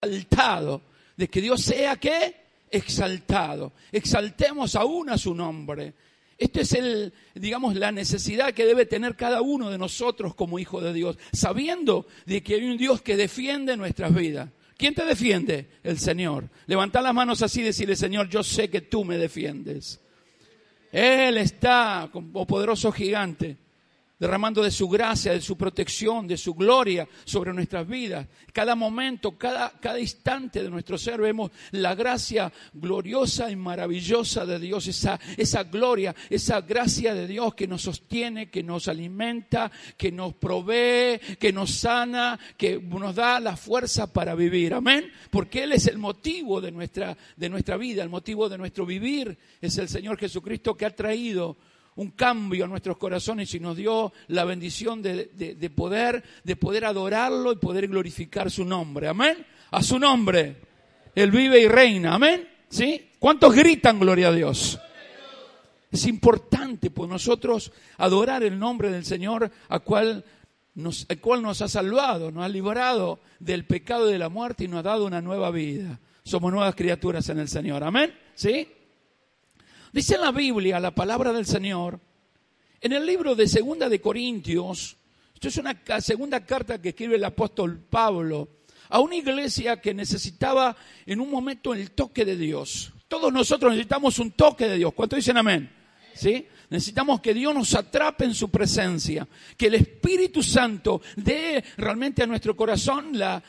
exaltado, de que Dios sea qué? Exaltado. Exaltemos aún a su nombre. Esto es el, digamos, la necesidad que debe tener cada uno de nosotros como hijo de Dios, sabiendo de que hay un Dios que defiende nuestras vidas. ¿Quién te defiende? El Señor. Levanta las manos así y decirle, Señor, yo sé que tú me defiendes. Él está como poderoso gigante derramando de su gracia, de su protección, de su gloria sobre nuestras vidas. Cada momento, cada, cada instante de nuestro ser vemos la gracia gloriosa y maravillosa de Dios, esa, esa gloria, esa gracia de Dios que nos sostiene, que nos alimenta, que nos provee, que nos sana, que nos da la fuerza para vivir. Amén. Porque Él es el motivo de nuestra, de nuestra vida, el motivo de nuestro vivir. Es el Señor Jesucristo que ha traído un cambio a nuestros corazones y nos dio la bendición de, poder, de poder adorarlo y poder glorificar su nombre. Amén. A su nombre. Él vive y reina. Amén. ¿Sí? ¿Cuántos gritan gloria a Dios? Es importante pues nosotros adorar el nombre del Señor a cual nos, cual nos ha salvado, nos ha librado del pecado y de la muerte y nos ha dado una nueva vida. Somos nuevas criaturas en el Señor. Amén. ¿Sí? Dice en la Biblia, la palabra del Señor, en el libro de Segunda de Corintios, esto es una segunda carta que escribe el apóstol Pablo a una iglesia que necesitaba en un momento el toque de Dios. Todos nosotros necesitamos un toque de Dios. ¿Cuánto dicen amén? ¿Sí? Necesitamos que Dios nos atrape en su presencia, que el Espíritu Santo dé realmente a nuestro corazón la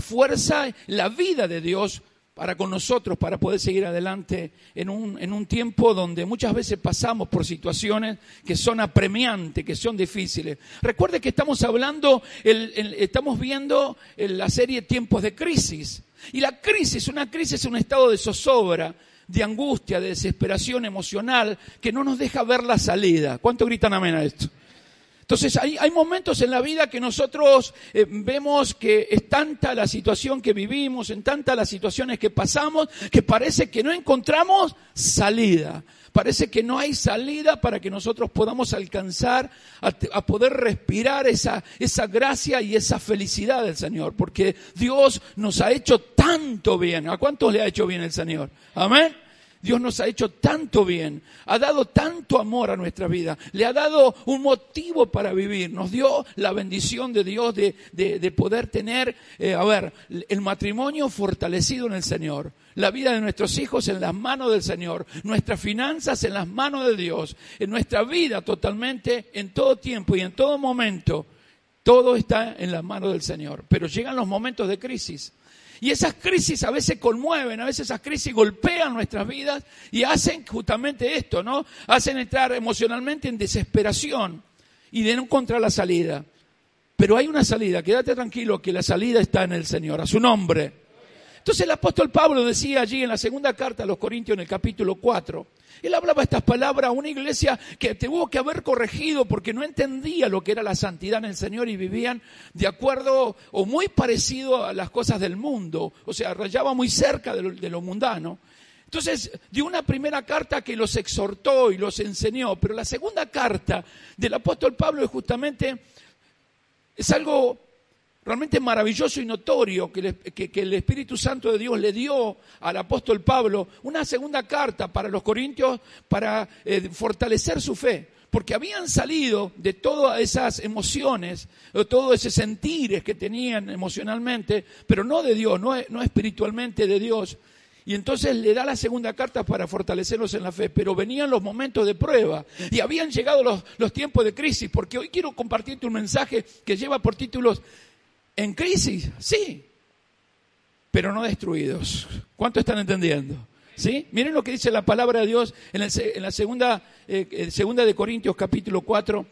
fuerza, la vida de Dios para con nosotros, para poder seguir adelante en un, en un tiempo donde muchas veces pasamos por situaciones que son apremiantes, que son difíciles. Recuerde que estamos hablando, estamos viendo la serie Tiempos de Crisis. Y la crisis, una crisis es un estado de zozobra, de angustia, de desesperación emocional, que no nos deja ver la salida. ¿Cuánto gritan amén a esto? Entonces hay, momentos en la vida que nosotros eh, vemos que es tanta la situación que vivimos, en tantas las situaciones que pasamos, que parece que no encontramos salida. Parece que no hay salida para que nosotros podamos alcanzar a, a poder respirar esa, esa gracia y esa felicidad del Señor. Porque Dios nos ha hecho tanto bien. ¿A cuántos le ha hecho bien el Señor? Amén. Dios nos ha hecho tanto bien, ha dado tanto amor a nuestra vida, le ha dado un motivo para vivir, nos dio la bendición de Dios de, poder tener, eh, a ver, el matrimonio fortalecido en el Señor, la vida de nuestros hijos en las manos del Señor, nuestras finanzas en las manos de Dios, en nuestra vida totalmente, en todo tiempo y en todo momento. Todo está en las manos del Señor, pero llegan los momentos de crisis y esas crisis a veces conmueven, a veces esas crisis golpean nuestras vidas y hacen justamente esto, ¿no? Hacen entrar emocionalmente en desesperación y de no encontrar la salida. Pero hay una salida, quédate tranquilo que la salida está en el Señor, a su nombre. Entonces el apóstol Pablo decía allí en la segunda carta a los Corintios en el capítulo 4, él hablaba estas palabras a una iglesia que tuvo que haber corregido porque no entendía lo que era la santidad en el Señor y vivían de acuerdo o muy parecido a las cosas del mundo, o sea, rayaba muy cerca de lo, de lo mundano. Entonces dio una primera carta que los exhortó y los enseñó, pero la segunda carta del apóstol Pablo es justamente, es algo realmente maravilloso y notorio que, el Espíritu Santo de Dios le dio al apóstol Pablo una segunda carta para los corintios para eh, fortalecer su fe. Porque habían salido de todas esas emociones, de todos esos sentires que tenían emocionalmente, pero no de Dios, no, no espiritualmente de Dios. Y entonces le da la segunda carta para fortalecerlos en la fe. Pero venían los momentos de prueba y habían llegado los, los, tiempos de crisis. Porque hoy quiero compartirte un mensaje que lleva por títulos en crisis, sí, pero no destruidos. ¿Cuánto están entendiendo? ¿Sí? Miren lo que dice la palabra de Dios en, la segunda, eh, segunda de Corintios capítulo 4,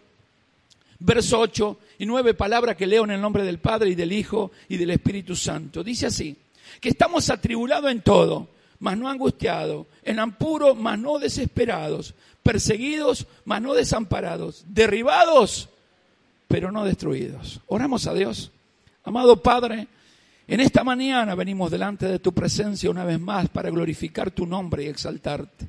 verso 8 y 9 palabras que leo en el nombre del Padre y del Hijo y del Espíritu Santo. Dice así, que estamos atribulados en todo, mas no angustiados, en ampuro, mas no desesperados, perseguidos, mas no desamparados, derribados, pero no destruidos. Oramos a Dios. Amado Padre, en esta mañana venimos delante de tu presencia una vez más para glorificar tu nombre y exaltarte.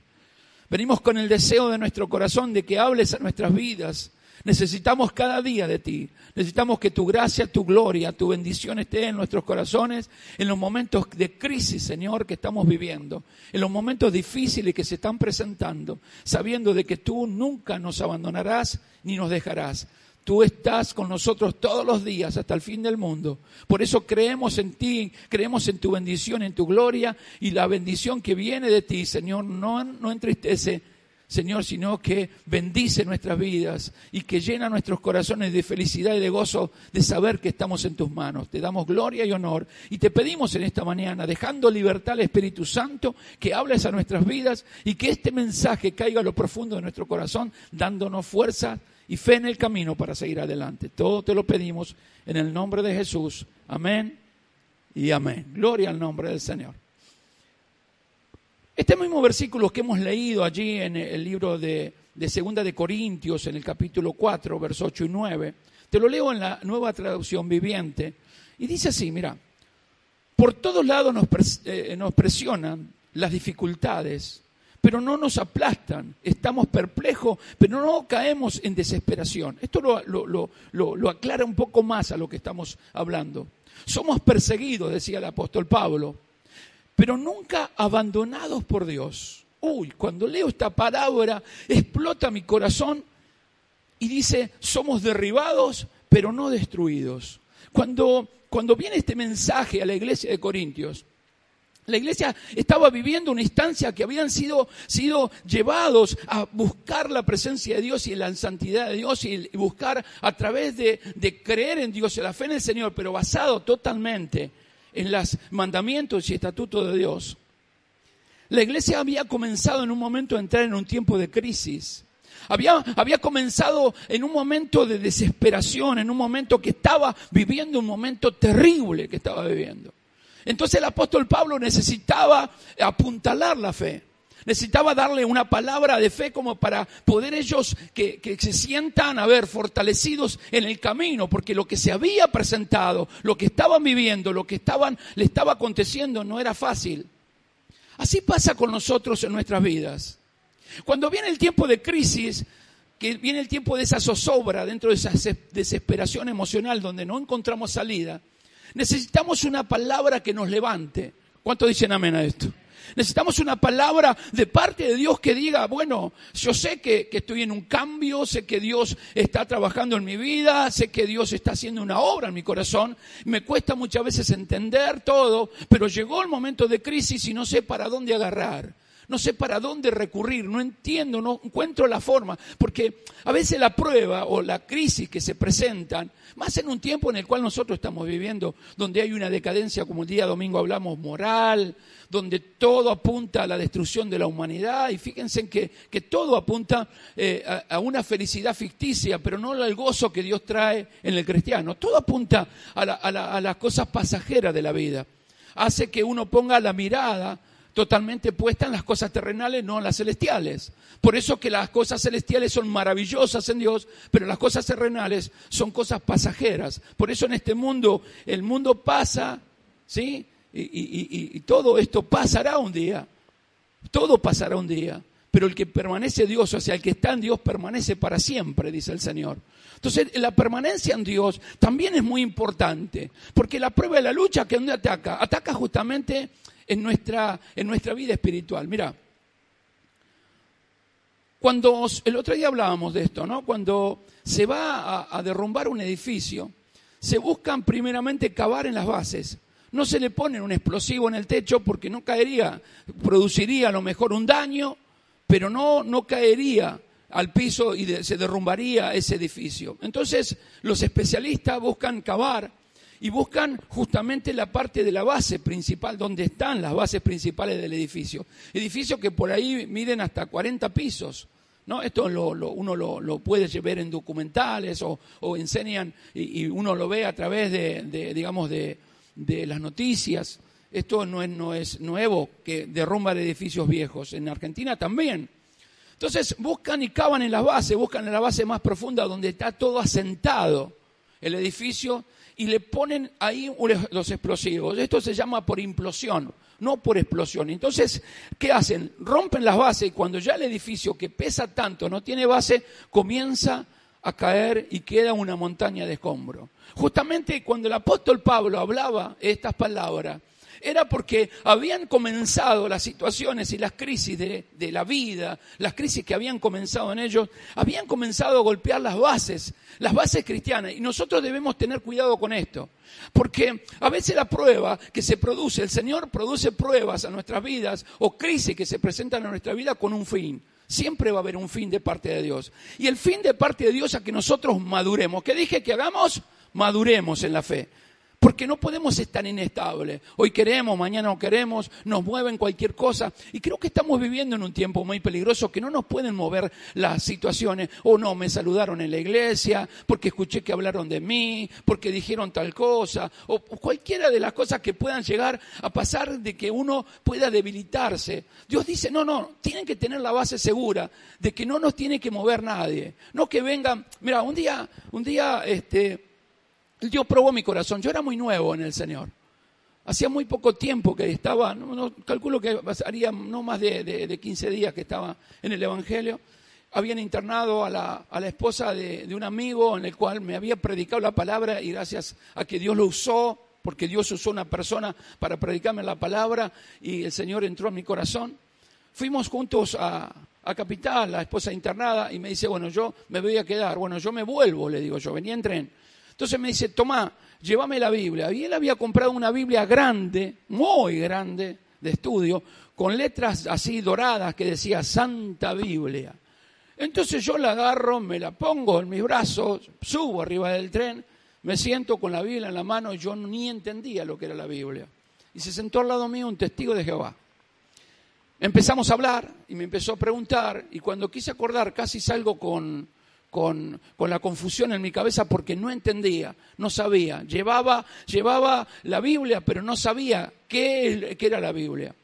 Venimos con el deseo de nuestro corazón de que hables a nuestras vidas. Necesitamos cada día de ti. Necesitamos que tu gracia, tu gloria, tu bendición esté en nuestros corazones en los momentos de crisis, Señor, que estamos viviendo, en los momentos difíciles que se están presentando, sabiendo de que tú nunca nos abandonarás ni nos dejarás. Tú estás con nosotros todos los días hasta el fin del mundo. Por eso creemos en ti, creemos en tu bendición, en tu gloria y la bendición que viene de ti, Señor, no, no entristece, Señor, sino que bendice nuestras vidas y que llena nuestros corazones de felicidad y de gozo de saber que estamos en tus manos. Te damos gloria y honor y te pedimos en esta mañana, dejando libertad al Espíritu Santo, que hables a nuestras vidas y que este mensaje caiga a lo profundo de nuestro corazón, dándonos fuerza y fe en el camino para seguir adelante. Todo te lo pedimos en el nombre de Jesús. Amén y amén. Gloria al nombre del Señor. Este mismo versículo que hemos leído allí en el libro de, de Segunda de Corintios, en el capítulo 4, versos 8 y 9, te lo leo en la nueva traducción viviente, y dice así, mira, por todos lados nos, eh, nos presionan las dificultades, pero no nos aplastan, estamos perplejos, pero no caemos en desesperación. Esto lo, lo, aclara un poco más a lo que estamos hablando. Somos perseguidos, decía el apóstol Pablo, pero nunca abandonados por Dios. Uy, cuando leo esta palabra, explota mi corazón y dice, somos derribados, pero no destruidos. Cuando, cuando viene este mensaje a la iglesia de Corintios, la iglesia estaba viviendo una instancia que habían sido, sido, llevados a buscar la presencia de Dios y la santidad de Dios y buscar a través de, de creer en Dios y la fe en el Señor, pero basado totalmente en los mandamientos y estatutos de Dios. La iglesia había comenzado en un momento a entrar en un tiempo de crisis. Había, había, comenzado en un momento de desesperación, en un momento que estaba viviendo un momento terrible que estaba viviendo. Entonces el apóstol Pablo necesitaba apuntalar la fe. Necesitaba darle una palabra de fe como para poder ellos que, se sientan a ver fortalecidos en el camino, porque lo que se había presentado, lo que estaban viviendo, lo que estaban, le estaba aconteciendo no era fácil. Así pasa con nosotros en nuestras vidas. Cuando viene el tiempo de crisis, que viene el tiempo de esa zozobra, dentro de esa desesperación emocional donde no encontramos salida, Necesitamos una palabra que nos levante. ¿Cuánto dicen amén a esto? Necesitamos una palabra de parte de Dios que diga, bueno, yo sé que, que, estoy en un cambio, sé que Dios está trabajando en mi vida, sé que Dios está haciendo una obra en mi corazón, me cuesta muchas veces entender todo, pero llegó el momento de crisis y no sé para dónde agarrar no sé para dónde recurrir, no entiendo, no encuentro la forma, porque a veces la prueba o la crisis que se presentan, más en un tiempo en el cual nosotros estamos viviendo, donde hay una decadencia, como el día domingo hablamos, moral, donde todo apunta a la destrucción de la humanidad, y fíjense que, que todo apunta eh, a, una felicidad ficticia, pero no al gozo que Dios trae en el cristiano, todo apunta a, a las cosas pasajeras de la vida, hace que uno ponga la mirada totalmente puesta en las cosas terrenales, no en las celestiales. Por eso que las cosas celestiales son maravillosas en Dios, pero las cosas terrenales son cosas pasajeras. Por eso en este mundo, el mundo pasa, ¿sí? Y, todo esto pasará un día. Todo pasará un día. Pero el que permanece Dios, o sea, el que está en Dios permanece para siempre, dice el Señor. Entonces, la permanencia en Dios también es muy importante, porque la prueba de la lucha que donde ataca, ataca justamente en nuestra, en nuestra vida espiritual. Mira, cuando el otro día hablábamos de esto, ¿no? Cuando se va a, derrumbar un edificio, se buscan primeramente cavar en las bases. No se le pone un explosivo en el techo porque no caería, produciría a lo mejor un daño, pero no, no caería al piso y se derrumbaría ese edificio. Entonces, los especialistas buscan cavar y buscan justamente la parte de la base principal, donde están las bases principales del edificio. Edificio que por ahí miden hasta 40 pisos. ¿no? Esto uno lo, puede ver en documentales o, enseñan y, uno lo ve a través de, digamos, de, las noticias. Esto no es, no es nuevo, que derrumba edificios viejos. En Argentina también. Entonces buscan y cavan en la base, buscan en la base más profunda donde está todo asentado el edificio y le ponen ahí los explosivos. Esto se llama por implosión, no por explosión. Entonces, ¿qué hacen? Rompen las bases y cuando ya el edificio que pesa tanto no tiene base, comienza a caer y queda una montaña de escombro. Justamente cuando el apóstol Pablo hablaba estas palabras, era porque habían comenzado las situaciones y las crisis de, la vida, las crisis que habían comenzado en ellos, habían comenzado a golpear las bases, las bases cristianas. Y nosotros debemos tener cuidado con esto. Porque a veces la prueba que se produce, el Señor produce pruebas a nuestras vidas o crisis que se presentan en nuestra vida con un fin. Siempre va a haber un fin de parte de Dios. Y el fin de parte de Dios es que nosotros maduremos. ¿Qué dije que hagamos? Maduremos en la fe. Porque no podemos estar inestables. Hoy queremos, mañana no queremos, nos mueven cualquier cosa. Y creo que estamos viviendo en un tiempo muy peligroso que no nos pueden mover las situaciones. O no, me saludaron en la iglesia, porque escuché que hablaron de mí, porque dijeron tal cosa, o cualquiera de las cosas que puedan llegar a pasar de que uno pueda debilitarse. Dios dice, no, no, tienen que tener la base segura de que no nos tiene que mover nadie. No que vengan, mira, un día, un día, este, Dios probó mi corazón. Yo era muy nuevo en el Señor. Hacía muy poco tiempo que estaba, no, calculo que pasaría no más de, 15 días que estaba en el Evangelio. Habían internado a la, esposa de, de, un amigo en el cual me había predicado la palabra y gracias a que Dios lo usó, porque Dios usó una persona para predicarme la palabra y el Señor entró en mi corazón. Fuimos juntos a, a Capital, la esposa internada, y me dice, bueno, yo me voy a quedar. Bueno, yo me vuelvo, le digo yo, venía en tren. Entonces me dice, toma, llévame la Biblia. Y él había comprado una Biblia grande, muy grande, de estudio, con letras así doradas que decía Santa Biblia. Entonces yo la agarro, me la pongo en mis brazos, subo arriba del tren, me siento con la Biblia en la mano y yo ni entendía lo que era la Biblia. Y se sentó al lado mío un testigo de Jehová. Empezamos a hablar y me empezó a preguntar y cuando quise acordar casi salgo con, con, la confusión en mi cabeza porque no entendía, no sabía. Llevaba, llevaba la Biblia, pero no sabía qué, qué era la Biblia.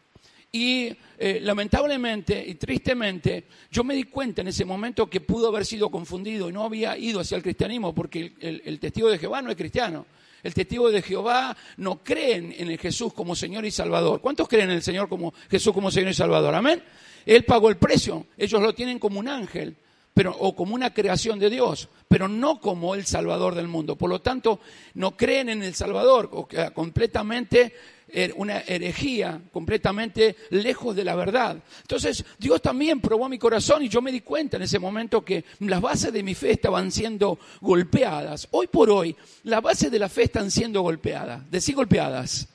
Y eh, lamentablemente y tristemente, yo me di cuenta en ese momento que pudo haber sido confundido y no había ido hacia el cristianismo porque el, testigo de Jehová no es cristiano. El testigo de Jehová no cree en el Jesús como Señor y Salvador. ¿Cuántos creen en el Señor como Jesús como Señor y Salvador? Amén. Él pagó el precio. Ellos lo tienen como un ángel pero, o como una creación de Dios, pero no como el Salvador del mundo. Por lo tanto, no creen en el Salvador, completamente er, una herejía, completamente lejos de la verdad. Entonces, Dios también probó mi corazón y yo me di cuenta en ese momento que las bases de mi fe estaban siendo golpeadas. Hoy por hoy, las bases de la fe están siendo golpeadas, decir golpeadas.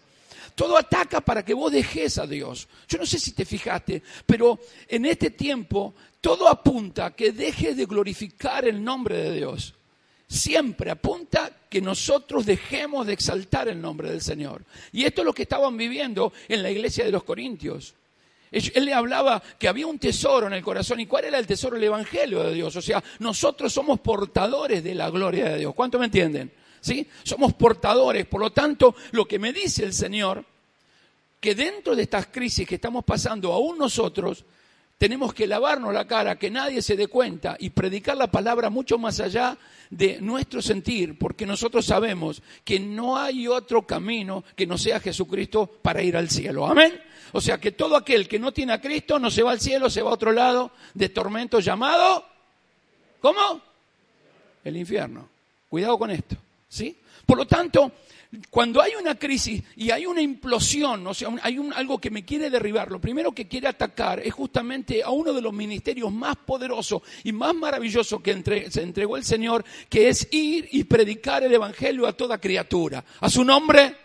Todo ataca para que vos dejes a Dios. Yo no sé si te fijaste, pero en este tiempo todo apunta a que dejes de glorificar el nombre de Dios. Siempre apunta que nosotros dejemos de exaltar el nombre del Señor. Y esto es lo que estaban viviendo en la iglesia de los Corintios. Él le hablaba que había un tesoro en el corazón. ¿Y cuál era el tesoro? El Evangelio de Dios. O sea, nosotros somos portadores de la gloria de Dios. ¿Cuánto me entienden? ¿Sí? Somos portadores. Por lo tanto, lo que me dice el Señor, que dentro de estas crisis que estamos pasando, aún nosotros tenemos que lavarnos la cara, que nadie se dé cuenta y predicar la palabra mucho más allá de nuestro sentir, porque nosotros sabemos que no hay otro camino que no sea Jesucristo para ir al cielo. Amén. O sea que todo aquel que no tiene a Cristo no se va al cielo, se va a otro lado de tormento llamado, ¿cómo? El infierno. Cuidado con esto, ¿sí? Por lo tanto, cuando hay una crisis y hay una implosión, o sea, hay algo que me quiere derribar, lo primero que quiere atacar es justamente a uno de los ministerios más poderosos y más maravillosos que se entregó el Señor, que es ir y predicar el Evangelio a toda criatura. A su nombre,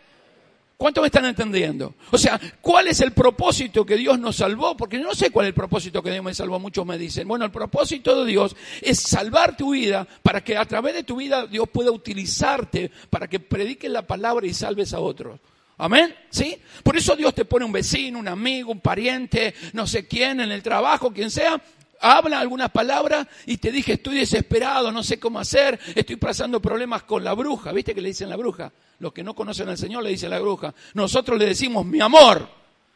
¿Cuánto me están entendiendo? O sea, ¿cuál es el propósito que Dios nos salvó? Porque yo no sé cuál es el propósito que Dios me salvó. Muchos me dicen, bueno, el propósito de Dios es salvar tu vida para que a través de tu vida Dios pueda utilizarte para que prediques la palabra y salves a otros. Amén, ¿sí? Por eso Dios te pone un vecino, un amigo, un pariente, no sé quién, en el trabajo, quien sea, habla algunas palabras y te dije, estoy desesperado, no sé cómo hacer, estoy pasando problemas con la bruja. ¿Viste que le dicen la bruja? Los que no conocen al Señor le dicen la bruja. Nosotros le decimos mi amor.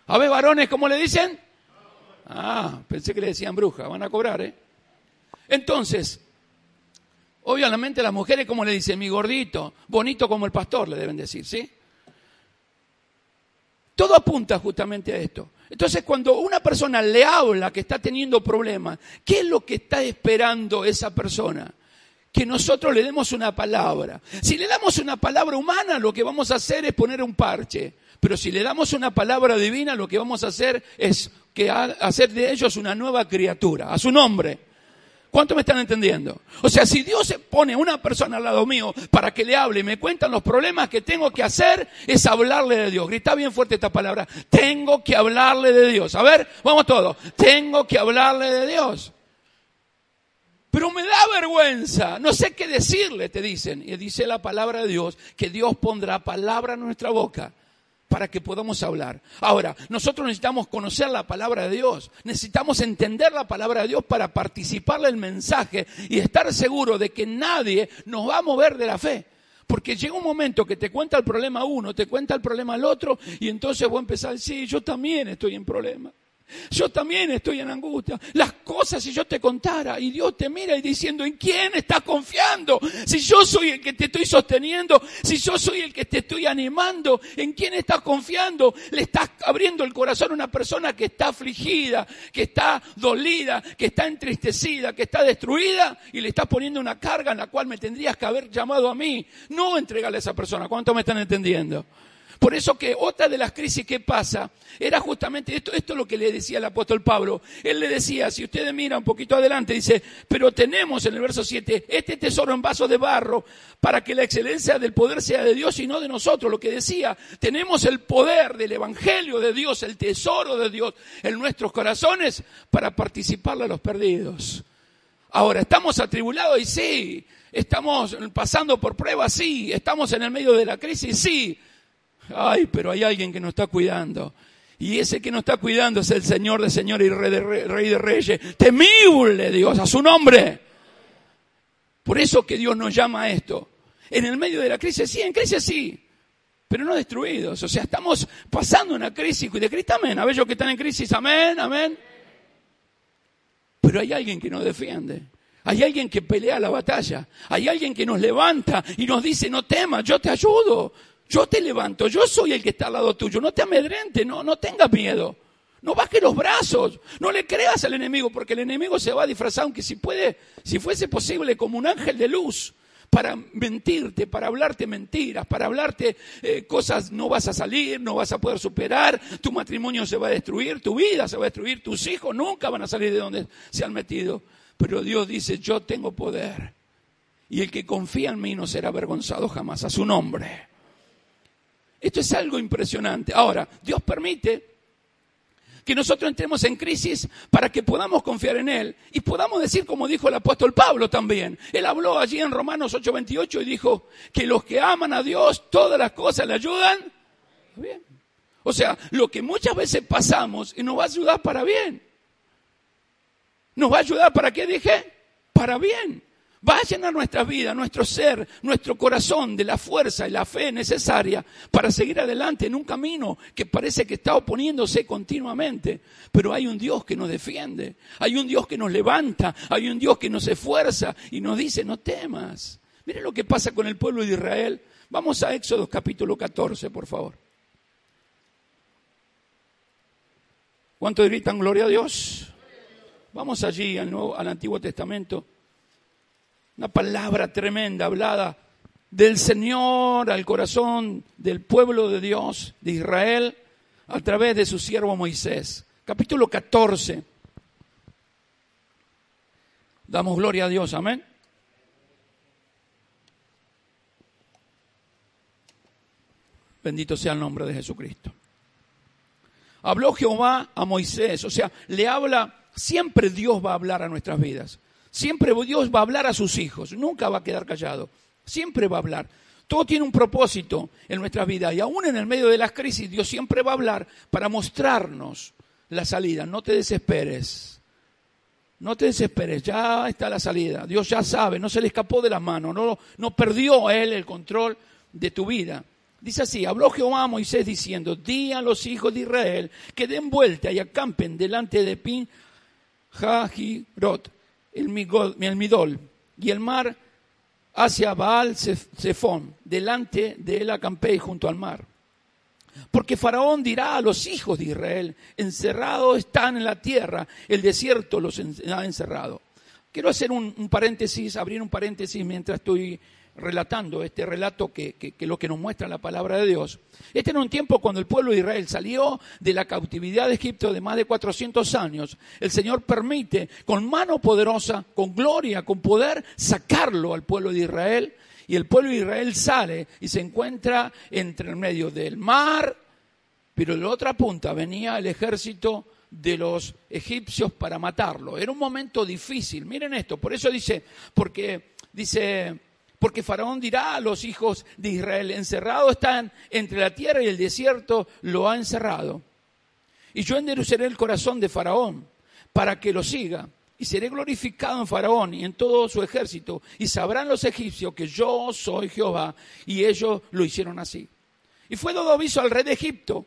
A ver, varones, ¿cómo le dicen? Ah, pensé que le decían bruja. Van a cobrar, ¿eh? Entonces, obviamente las mujeres, ¿cómo le dicen? Mi gordito, bonito como el pastor, le deben decir, ¿sí? Todo apunta justamente a esto. Entonces, cuando una persona le habla que está teniendo problemas, ¿qué es lo que está esperando esa persona? que nosotros le demos una palabra. Si le damos una palabra humana, lo que vamos a hacer es poner un parche. Pero si le damos una palabra divina, lo que vamos a hacer es que hacer de ellos una nueva criatura, a su nombre. ¿Cuánto me están entendiendo? O sea, si Dios se pone una persona al lado mío para que le hable y me cuentan los problemas que tengo que hacer, es hablarle de Dios. Grita bien fuerte esta palabra. Tengo que hablarle de Dios. A ver, vamos todos. Tengo que hablarle de Dios. Pero me da vergüenza, no sé qué decirle, te dicen. Y dice la palabra de Dios que Dios pondrá palabra en nuestra boca para que podamos hablar. Ahora, nosotros necesitamos conocer la palabra de Dios, necesitamos entender la palabra de Dios para participarle el mensaje y estar seguro de que nadie nos va a mover de la fe. Porque llega un momento que te cuenta el problema uno, te cuenta el problema el otro, y entonces voy a empezar, sí, yo también estoy en problema. Yo también estoy en angustia. Las cosas, si yo te contara y Dios te mira y diciendo, ¿en quién estás confiando? Si yo soy el que te estoy sosteniendo, si yo soy el que te estoy animando, ¿en quién estás confiando? Le estás abriendo el corazón a una persona que está afligida, que está dolida, que está entristecida, que está destruida y le estás poniendo una carga en la cual me tendrías que haber llamado a mí. No entregarle a esa persona. ¿Cuánto me están entendiendo? Por eso que otra de las crisis que pasa era justamente esto, esto es lo que le decía el apóstol Pablo. Él le decía, si ustedes miran un poquito adelante, dice, pero tenemos en el verso 7 este tesoro en vaso de barro para que la excelencia del poder sea de Dios y no de nosotros. Lo que decía, tenemos el poder del Evangelio de Dios, el tesoro de Dios en nuestros corazones para participarle a los perdidos. Ahora, ¿estamos atribulados? Y sí. ¿Estamos pasando por pruebas? Sí. ¿Estamos en el medio de la crisis? Sí. Ay, pero hay alguien que nos está cuidando. Y ese que nos está cuidando es el Señor de señores y Rey de, rey de Reyes. Temible Dios, a su nombre. Por eso que Dios nos llama a esto. En el medio de la crisis, sí, en crisis sí, pero no destruidos. O sea, estamos pasando una crisis de Cristo, amén. A yo que están en crisis, amén, amén. Pero hay alguien que nos defiende. Hay alguien que pelea la batalla. Hay alguien que nos levanta y nos dice, no temas, yo te ayudo. Yo te levanto, yo soy el que está al lado tuyo. No te amedrente, no, no tengas miedo. No bajes los brazos, no le creas al enemigo, porque el enemigo se va a disfrazar, aunque si puede, si fuese posible, como un ángel de luz, para mentirte, para hablarte mentiras, para hablarte eh, cosas, no vas a salir, no vas a poder superar, tu matrimonio se va a destruir, tu vida se va a destruir, tus hijos nunca van a salir de donde se han metido. Pero Dios dice, yo tengo poder. Y el que confía en mí no será avergonzado jamás, a su nombre. Esto es algo impresionante. Ahora, Dios permite que nosotros entremos en crisis para que podamos confiar en Él y podamos decir como dijo el apóstol Pablo también. Él habló allí en Romanos 8:28 y dijo que los que aman a Dios, todas las cosas le ayudan. O sea, lo que muchas veces pasamos y nos va a ayudar para bien. ¿Nos va a ayudar para qué dije? Para bien va a llenar nuestra vida, nuestro ser, nuestro corazón de la fuerza y la fe necesaria para seguir adelante en un camino que parece que está oponiéndose continuamente. Pero hay un Dios que nos defiende, hay un Dios que nos levanta, hay un Dios que nos esfuerza y nos dice, no temas. Miren lo que pasa con el pueblo de Israel. Vamos a Éxodo capítulo 14, por favor. ¿Cuánto gritan gloria a Dios? Vamos allí al, Nuevo, al Antiguo Testamento. Una palabra tremenda hablada del Señor al corazón del pueblo de Dios, de Israel, a través de su siervo Moisés. Capítulo 14. Damos gloria a Dios, amén. Bendito sea el nombre de Jesucristo. Habló Jehová a Moisés, o sea, le habla, siempre Dios va a hablar a nuestras vidas. Siempre Dios va a hablar a sus hijos, nunca va a quedar callado, siempre va a hablar. Todo tiene un propósito en nuestra vida y aún en el medio de las crisis Dios siempre va a hablar para mostrarnos la salida. No te desesperes, no te desesperes, ya está la salida. Dios ya sabe, no se le escapó de las manos, no, no perdió a él el control de tu vida. Dice así, habló Jehová a Moisés diciendo, di a los hijos de Israel que den vuelta y acampen delante de Pin Jajirot el, Midol y el mar hacia Baal Zephón, delante de él acampé junto al mar. Porque Faraón dirá a los hijos de Israel, encerrados están en la tierra, el desierto los ha encerrado. Quiero hacer un, paréntesis, abrir un paréntesis mientras estoy relatando este relato que, que, lo que nos muestra la palabra de Dios. Este era un tiempo cuando el pueblo de Israel salió de la cautividad de Egipto de más de 400 años. El Señor permite con mano poderosa, con gloria, con poder, sacarlo al pueblo de Israel. Y el pueblo de Israel sale y se encuentra entre el medio del mar, pero de la otra punta venía el ejército de los egipcios para matarlo. Era un momento difícil. Miren esto, por eso dice, porque dice porque Faraón dirá a los hijos de Israel, encerrados están entre la tierra y el desierto lo ha encerrado. Y yo endureceré el corazón de Faraón para que lo siga. Y seré glorificado en Faraón y en todo su ejército. Y sabrán los egipcios que yo soy Jehová. Y ellos lo hicieron así. Y fue dado aviso al rey de Egipto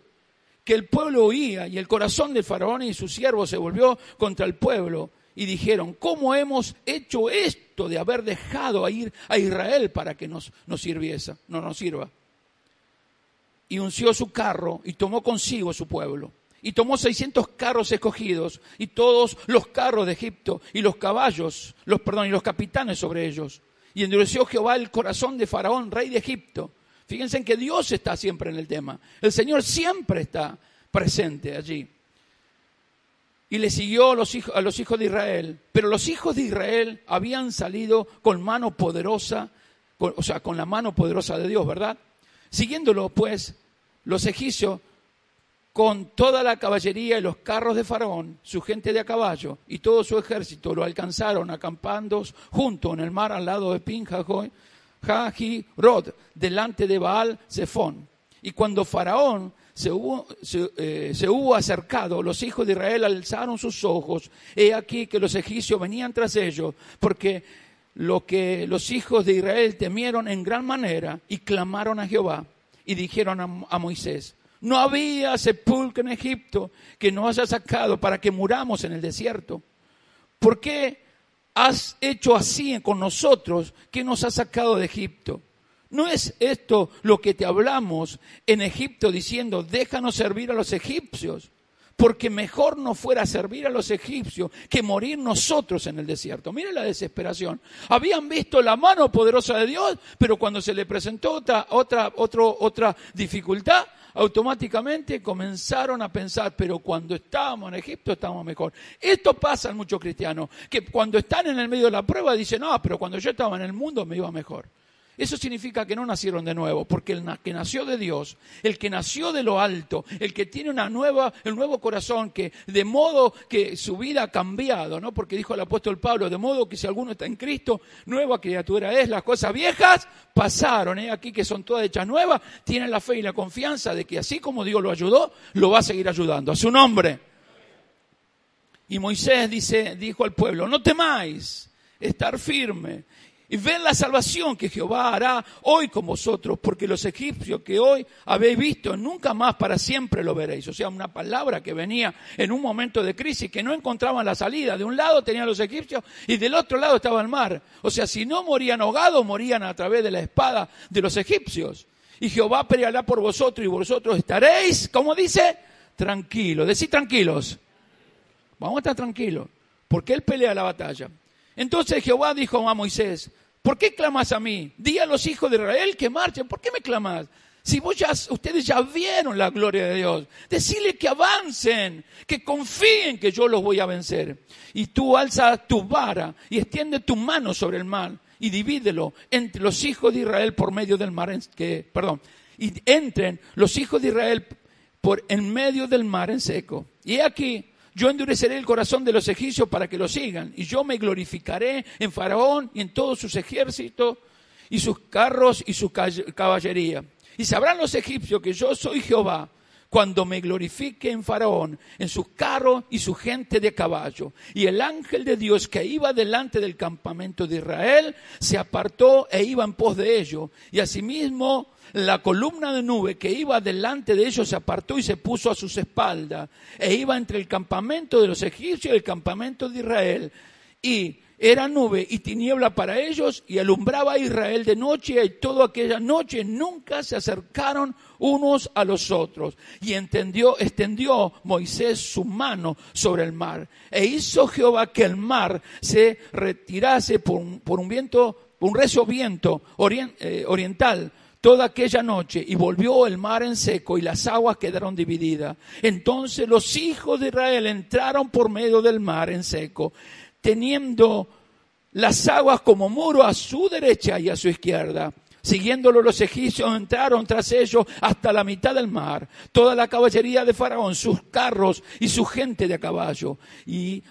que el pueblo oía y el corazón de Faraón y sus siervos se volvió contra el pueblo y dijeron, ¿cómo hemos hecho esto de haber dejado a ir a Israel para que nos, nos sirviese, no nos sirva? Y unció su carro y tomó consigo su pueblo. Y tomó 600 carros escogidos y todos los carros de Egipto y los caballos, los perdón, y los capitanes sobre ellos. Y endureció Jehová el corazón de Faraón, rey de Egipto. Fíjense en que Dios está siempre en el tema. El Señor siempre está presente allí y le siguió a los, hijos, de Israel. Pero los hijos de Israel habían salido con mano poderosa, o sea, con la mano poderosa de Dios, ¿verdad? Siguiéndolo, pues, los egipcios con toda la caballería y los carros de Faraón, su gente de a caballo y todo su ejército lo alcanzaron acampando junto en el mar al lado de Pinjajoy, Rod, delante de Baal Zephón. Y cuando Faraón eh, se hubo, acercado, los hijos de Israel alzaron sus ojos. He aquí que los egipcios venían tras ellos, porque lo que los hijos de Israel temieron en gran manera y clamaron a Jehová y dijeron a, a Moisés, no había sepulcro en Egipto que nos haya sacado para que muramos en el desierto. ¿Por qué has hecho así con nosotros que nos has sacado de Egipto? ¿No es esto lo que te hablamos en Egipto diciendo, déjanos servir a los egipcios? Porque mejor no fuera servir a los egipcios que morir nosotros en el desierto. Mira la desesperación. Habían visto la mano poderosa de Dios, pero cuando se le presentó otra, otra, otra dificultad, automáticamente comenzaron a pensar, pero cuando estábamos en Egipto estábamos mejor. Esto pasa en muchos cristianos, que cuando están en el medio de la prueba dicen, no, pero cuando yo estaba en el mundo me iba mejor. Eso significa que no nacieron de nuevo, porque el que nació de Dios, el que nació de lo alto, el que tiene una nueva, el nuevo corazón, que de modo que su vida ha cambiado, ¿no? Porque dijo el apóstol Pablo, de modo que si alguno está en Cristo, nueva criatura es, las cosas viejas pasaron, ¿eh? Aquí que son todas hechas nuevas, tienen la fe y la confianza de que así como Dios lo ayudó, lo va a seguir ayudando. A su nombre. Y Moisés dice, dijo al pueblo, no temáis, estar firme y ven la salvación que Jehová hará hoy con vosotros, porque los egipcios que hoy habéis visto, nunca más para siempre lo veréis. O sea, una palabra que venía en un momento de crisis, que no encontraban la salida. De un lado tenían los egipcios y del otro lado estaba el mar. O sea, si no morían ahogados, morían a través de la espada de los egipcios. Y Jehová peleará por vosotros y vosotros estaréis, como dice, tranquilos. Decid tranquilos. Vamos a estar tranquilos, porque Él pelea la batalla. Entonces Jehová dijo a Moisés, ¿por qué clamas a mí? Di a los hijos de Israel que marchen, ¿por qué me clamas? Si vos ya, ustedes ya vieron la gloria de Dios, decirle que avancen, que confíen que yo los voy a vencer. Y tú alza tu vara y extiende tu mano sobre el mar y divídelo entre los hijos de Israel por medio del mar, que, perdón, y entren los hijos de Israel por en medio del mar en seco. Y aquí yo endureceré el corazón de los egipcios para que lo sigan, y yo me glorificaré en Faraón y en todos sus ejércitos, y sus carros y su caballería. Y sabrán los egipcios que yo soy Jehová, cuando me glorifique en Faraón, en sus carros y su gente de caballo. Y el ángel de Dios que iba delante del campamento de Israel se apartó e iba en pos de ellos. Y asimismo la columna de nube que iba delante de ellos se apartó y se puso a sus espaldas, e iba entre el campamento de los egipcios y el campamento de Israel. Y era nube y tiniebla para ellos y alumbraba a Israel de noche y toda aquella noche nunca se acercaron unos a los otros. Y entendió, extendió Moisés su mano sobre el mar e hizo Jehová que el mar se retirase por un, viento, un recio viento eh, oriental toda aquella noche y volvió el mar en seco y las aguas quedaron divididas. Entonces los hijos de Israel entraron por medio del mar en seco teniendo las aguas como muro a su derecha y a su izquierda. Siguiéndolo los egipcios entraron tras ellos hasta la mitad del mar, toda la caballería de Faraón, sus carros y su gente de a caballo. Y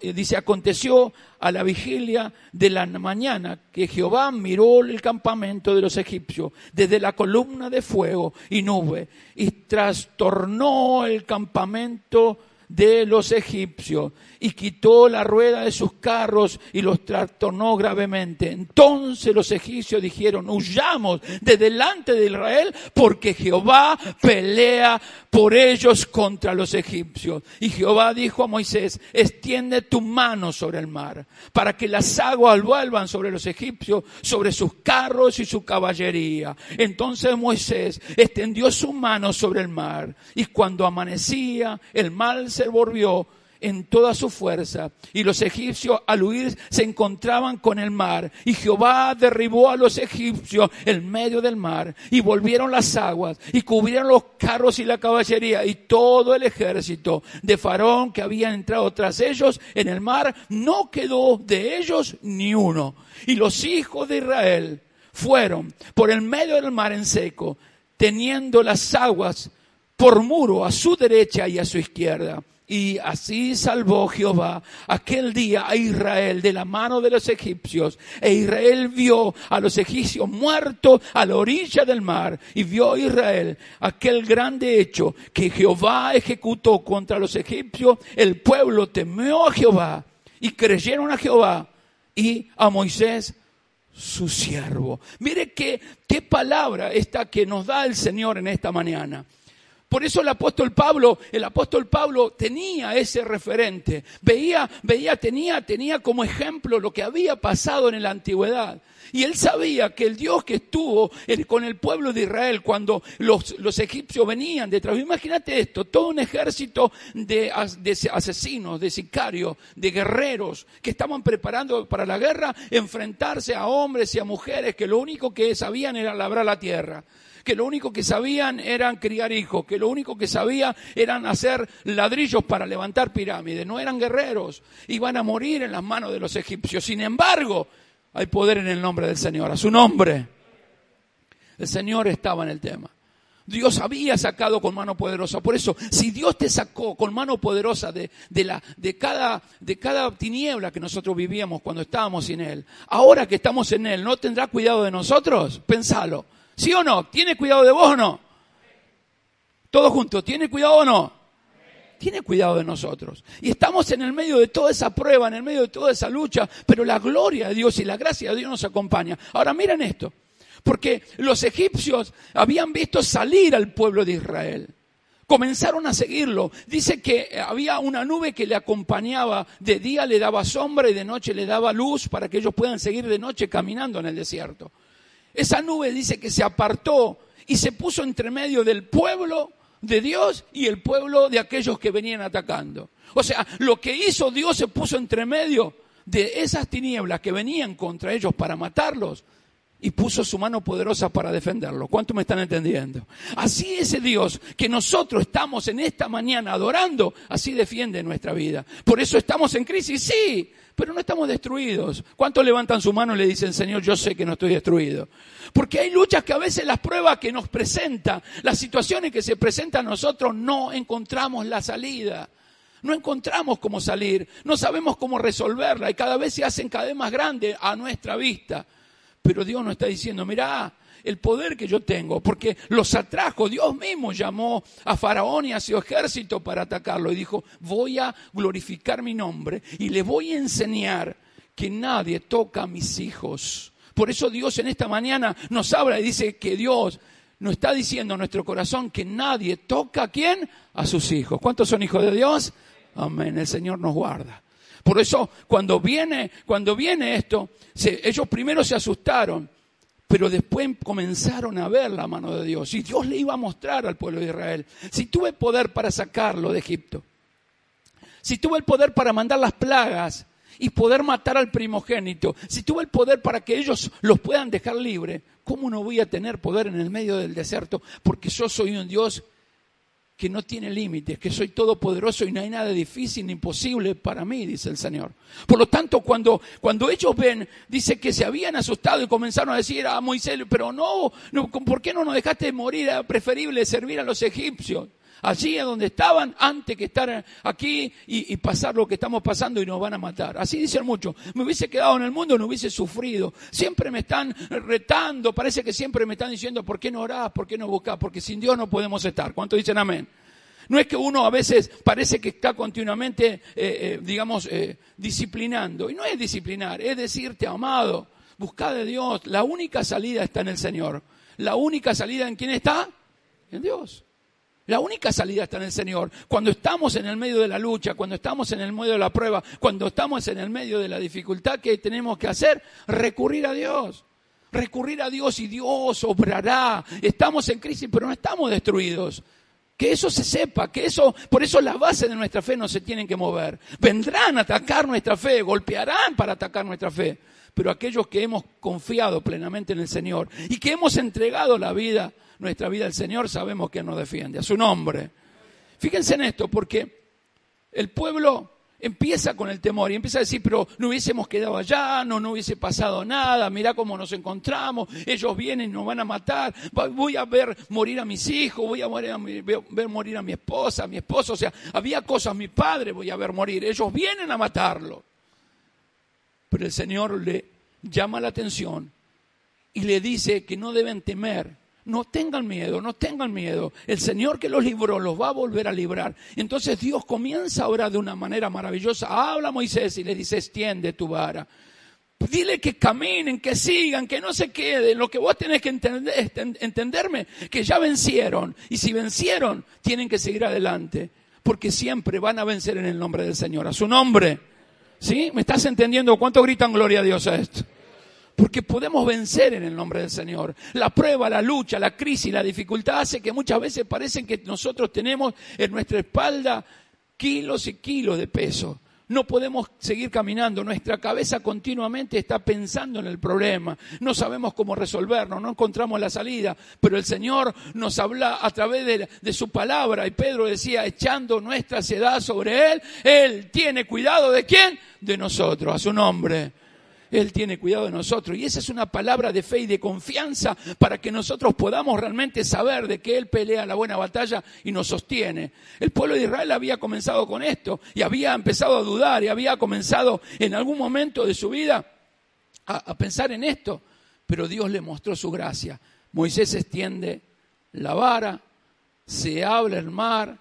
eh, dice, aconteció a la vigilia de la mañana que Jehová miró el campamento de los egipcios desde la columna de fuego y nube y trastornó el campamento de los egipcios y quitó la rueda de sus carros y los trastornó gravemente. Entonces los egipcios dijeron, huyamos de delante de Israel porque Jehová pelea por ellos contra los egipcios. Y Jehová dijo a Moisés, extiende tu mano sobre el mar para que las aguas vuelvan sobre los egipcios, sobre sus carros y su caballería. Entonces Moisés extendió su mano sobre el mar y cuando amanecía el mal se volvió en toda su fuerza. Y los egipcios al huir se encontraban con el mar. Y Jehová derribó a los egipcios en medio del mar. Y volvieron las aguas. Y cubrieron los carros y la caballería. Y todo el ejército de Faraón que había entrado tras ellos en el mar. No quedó de ellos ni uno. Y los hijos de Israel fueron por el medio del mar en seco, teniendo las aguas por muro a su derecha y a su izquierda. Y así salvó Jehová aquel día a Israel de la mano de los egipcios. E Israel vio a los egipcios muertos a la orilla del mar. Y vio Israel aquel grande hecho que Jehová ejecutó contra los egipcios. El pueblo temió a Jehová y creyeron a Jehová y a Moisés su siervo. Mire qué, qué palabra esta que nos da el Señor en esta mañana. Por eso el apóstol Pablo, el apóstol Pablo tenía ese referente, veía, veía, tenía, tenía como ejemplo lo que había pasado en la antigüedad. Y él sabía que el Dios que estuvo con el pueblo de Israel cuando los, egipcios venían detrás. Imagínate esto, todo un ejército de, de, asesinos, de sicarios, de guerreros que estaban preparando para la guerra, enfrentarse a hombres y a mujeres que lo único que sabían era labrar la tierra que lo único que sabían eran criar hijos, que lo único que sabían eran hacer ladrillos para levantar pirámides, no eran guerreros, iban a morir en las manos de los egipcios. Sin embargo, hay poder en el nombre del Señor, a su nombre. El Señor estaba en el tema. Dios había sacado con mano poderosa. Por eso, si Dios te sacó con mano poderosa de, la, de, cada, de cada tiniebla que nosotros vivíamos cuando estábamos sin Él, ahora que estamos en Él, ¿no tendrá cuidado de nosotros? Pensalo. ¿Sí o no? ¿Tiene cuidado de vos o no? Todos juntos, ¿tiene cuidado o no? Tiene cuidado de nosotros. Y estamos en el medio de toda esa prueba, en el medio de toda esa lucha, pero la gloria de Dios y la gracia de Dios nos acompaña. Ahora miren esto, porque los egipcios habían visto salir al pueblo de Israel. Comenzaron a seguirlo. Dice que había una nube que le acompañaba. De día le daba sombra y de noche le daba luz para que ellos puedan seguir de noche caminando en el desierto. Esa nube dice que se apartó y se puso entre medio del pueblo de Dios y el pueblo de aquellos que venían atacando. O sea, lo que hizo Dios se puso entre medio de esas tinieblas que venían contra ellos para matarlos y puso su mano poderosa para defenderlos. ¿Cuánto me están entendiendo? Así ese Dios que nosotros estamos en esta mañana adorando, así defiende nuestra vida. Por eso estamos en crisis, sí, pero no estamos destruidos. ¿Cuántos levantan su mano y le dicen, Señor, yo sé que no estoy destruido? Porque hay luchas que a veces las pruebas que nos presentan, las situaciones que se presentan a nosotros, no encontramos la salida. No encontramos cómo salir, no sabemos cómo resolverla y cada vez se hacen cada vez más grandes a nuestra vista. Pero Dios nos está diciendo, mira, el poder que yo tengo, porque los atrajo, Dios mismo llamó a Faraón y a su ejército para atacarlo y dijo, voy a glorificar mi nombre y le voy a enseñar que nadie toca a mis hijos. Por eso Dios en esta mañana nos habla y dice que Dios nos está diciendo en nuestro corazón que nadie toca a quién? A sus hijos. ¿Cuántos son hijos de Dios? Amén, el Señor nos guarda. Por eso cuando viene, cuando viene esto, ellos primero se asustaron, pero después comenzaron a ver la mano de Dios. Y Dios le iba a mostrar al pueblo de Israel. Si tuve poder para sacarlo de Egipto, si tuve el poder para mandar las plagas y poder matar al primogénito, si tuve el poder para que ellos los puedan dejar libre, ¿cómo no voy a tener poder en el medio del desierto? Porque yo soy un Dios que no tiene límites, que soy todopoderoso y no hay nada difícil ni imposible para mí, dice el Señor. Por lo tanto, cuando, cuando ellos ven, dice que se habían asustado y comenzaron a decir a Moisés, pero no, no ¿por qué no nos dejaste morir? Era preferible servir a los egipcios allí a donde estaban antes que estar aquí y, pasar lo que estamos pasando y nos van a matar. Así dicen muchos. Me hubiese quedado en el mundo, no hubiese sufrido. Siempre me están retando, parece que siempre me están diciendo, ¿por qué no orás? ¿Por qué no buscás? Porque sin Dios no podemos estar. ¿Cuántos dicen amén? No es que uno a veces parece que está continuamente, eh, eh, digamos, eh, disciplinando. Y no es disciplinar, es decirte, amado, busca de Dios. La única salida está en el Señor. La única salida en quién está? En Dios. La única salida está en el Señor. Cuando estamos en el medio de la lucha, cuando estamos en el medio de la prueba, cuando estamos en el medio de la dificultad, ¿qué tenemos que hacer? Recurrir a Dios. Recurrir a Dios y Dios obrará. Estamos en crisis, pero no estamos destruidos. Que eso se sepa, que eso, por eso las bases de nuestra fe no se tienen que mover. Vendrán a atacar nuestra fe, golpearán para atacar nuestra fe. Pero aquellos que hemos confiado plenamente en el Señor y que hemos entregado la vida, nuestra vida al Señor, sabemos que nos defiende, a su nombre. Fíjense en esto, porque el pueblo empieza con el temor y empieza a decir, pero no hubiésemos quedado allá, no, no hubiese pasado nada, mirá cómo nos encontramos, ellos vienen nos van a matar, voy a ver morir a mis hijos, voy a ver, a ver morir a mi esposa, a mi esposo, o sea, había cosas, mi padre voy a ver morir, ellos vienen a matarlo. Pero el Señor le llama la atención y le dice que no deben temer, no tengan miedo, no tengan miedo. El Señor que los libró los va a volver a librar. Entonces Dios comienza ahora de una manera maravillosa. Habla a Moisés y le dice, extiende tu vara. Dile que caminen, que sigan, que no se queden. Lo que vos tenés que entender, entenderme, que ya vencieron. Y si vencieron, tienen que seguir adelante. Porque siempre van a vencer en el nombre del Señor. A su nombre. ¿Sí? ¿Me estás entendiendo? ¿Cuánto gritan gloria a Dios a esto? Porque podemos vencer en el nombre del Señor. La prueba, la lucha, la crisis, la dificultad hace que muchas veces parecen que nosotros tenemos en nuestra espalda kilos y kilos de peso. No podemos seguir caminando. Nuestra cabeza continuamente está pensando en el problema. No sabemos cómo resolverlo, no encontramos la salida. Pero el Señor nos habla a través de, su palabra. Y Pedro decía, echando nuestra sedad sobre Él, Él tiene cuidado de quién? De nosotros, a su nombre. Él tiene cuidado de nosotros. Y esa es una palabra de fe y de confianza para que nosotros podamos realmente saber de que Él pelea la buena batalla y nos sostiene. El pueblo de Israel había comenzado con esto y había empezado a dudar y había comenzado en algún momento de su vida a, pensar en esto. Pero Dios le mostró su gracia. Moisés extiende la vara, se habla el mar,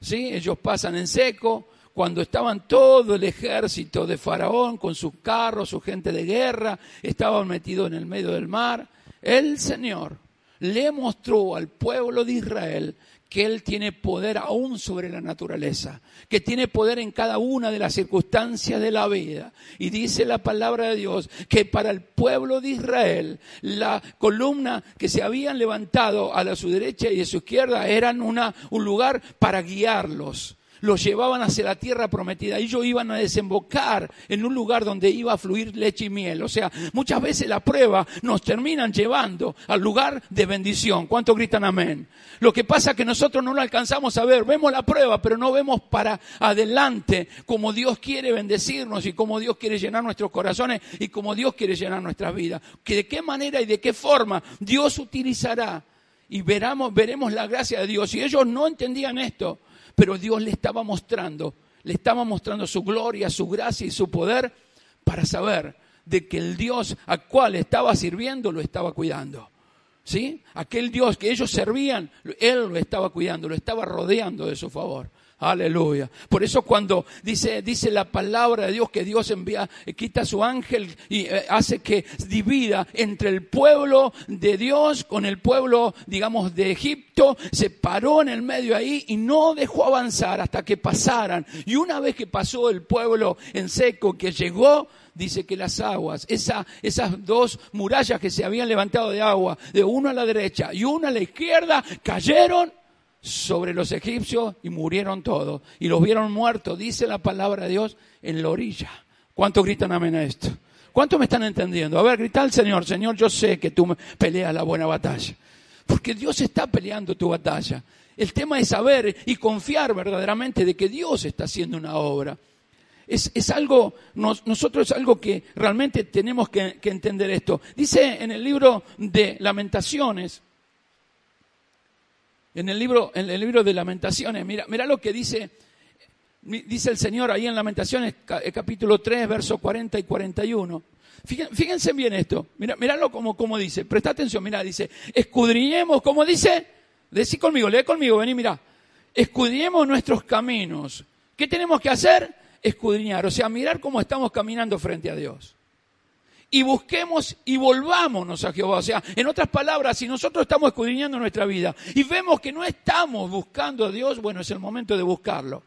¿sí? ellos pasan en seco, cuando estaban todo el ejército de Faraón con sus carros, su gente de guerra, estaban metidos en el medio del mar, el Señor le mostró al pueblo de Israel que Él tiene poder aún sobre la naturaleza, que tiene poder en cada una de las circunstancias de la vida. Y dice la palabra de Dios que para el pueblo de Israel la columna que se habían levantado a la su derecha y a su izquierda eran una, un lugar para guiarlos los llevaban hacia la tierra prometida. Ellos iban a desembocar en un lugar donde iba a fluir leche y miel. O sea, muchas veces la prueba nos terminan llevando al lugar de bendición. ¿Cuánto gritan amén? Lo que pasa es que nosotros no lo alcanzamos a ver. Vemos la prueba, pero no vemos para adelante como Dios quiere bendecirnos y como Dios quiere llenar nuestros corazones y como Dios quiere llenar nuestras vidas. Que de qué manera y de qué forma Dios utilizará y veramos, veremos la gracia de Dios. Y ellos no entendían esto, pero Dios le estaba mostrando, le estaba mostrando su gloria, su gracia y su poder para saber de que el Dios al cual estaba sirviendo lo estaba cuidando. ¿Sí? Aquel Dios que ellos servían, Él lo estaba cuidando, lo estaba rodeando de su favor. Aleluya. Por eso cuando dice, dice la palabra de Dios que Dios envía, eh, quita su ángel y eh, hace que divida entre el pueblo de Dios con el pueblo, digamos, de Egipto, se paró en el medio ahí y no dejó avanzar hasta que pasaran. Y una vez que pasó el pueblo en seco, que llegó, dice que las aguas, esa, esas dos murallas que se habían levantado de agua, de una a la derecha y una a la izquierda, cayeron sobre los egipcios y murieron todos. Y los vieron muertos, dice la palabra de Dios, en la orilla. ¿Cuántos gritan amén a esto? ¿Cuántos me están entendiendo? A ver, grita al Señor, Señor, yo sé que tú peleas la buena batalla. Porque Dios está peleando tu batalla. El tema es saber y confiar verdaderamente de que Dios está haciendo una obra. Es, algo, nosotros es algo que realmente tenemos que entender esto. Dice en el libro de lamentaciones, en el libro, en el libro de lamentaciones, mira, mira lo que dice, dice el Señor ahí en lamentaciones eh, capítulo 3, versos 40 y 41. Fíjense bien esto, mira, míralo como, como dice, presta atención, mira, dice, escudriñemos, como dice, decí conmigo, lee conmigo, vení, mira, escudriñemos nuestros caminos. ¿Qué tenemos que hacer? Escudriñar, o sea, mirar cómo estamos caminando frente a Dios y busquemos y volvámonos a Jehová. O sea, en otras palabras, si nosotros estamos escudriñando nuestra vida y vemos que no estamos buscando a Dios, bueno, es el momento de buscarlo.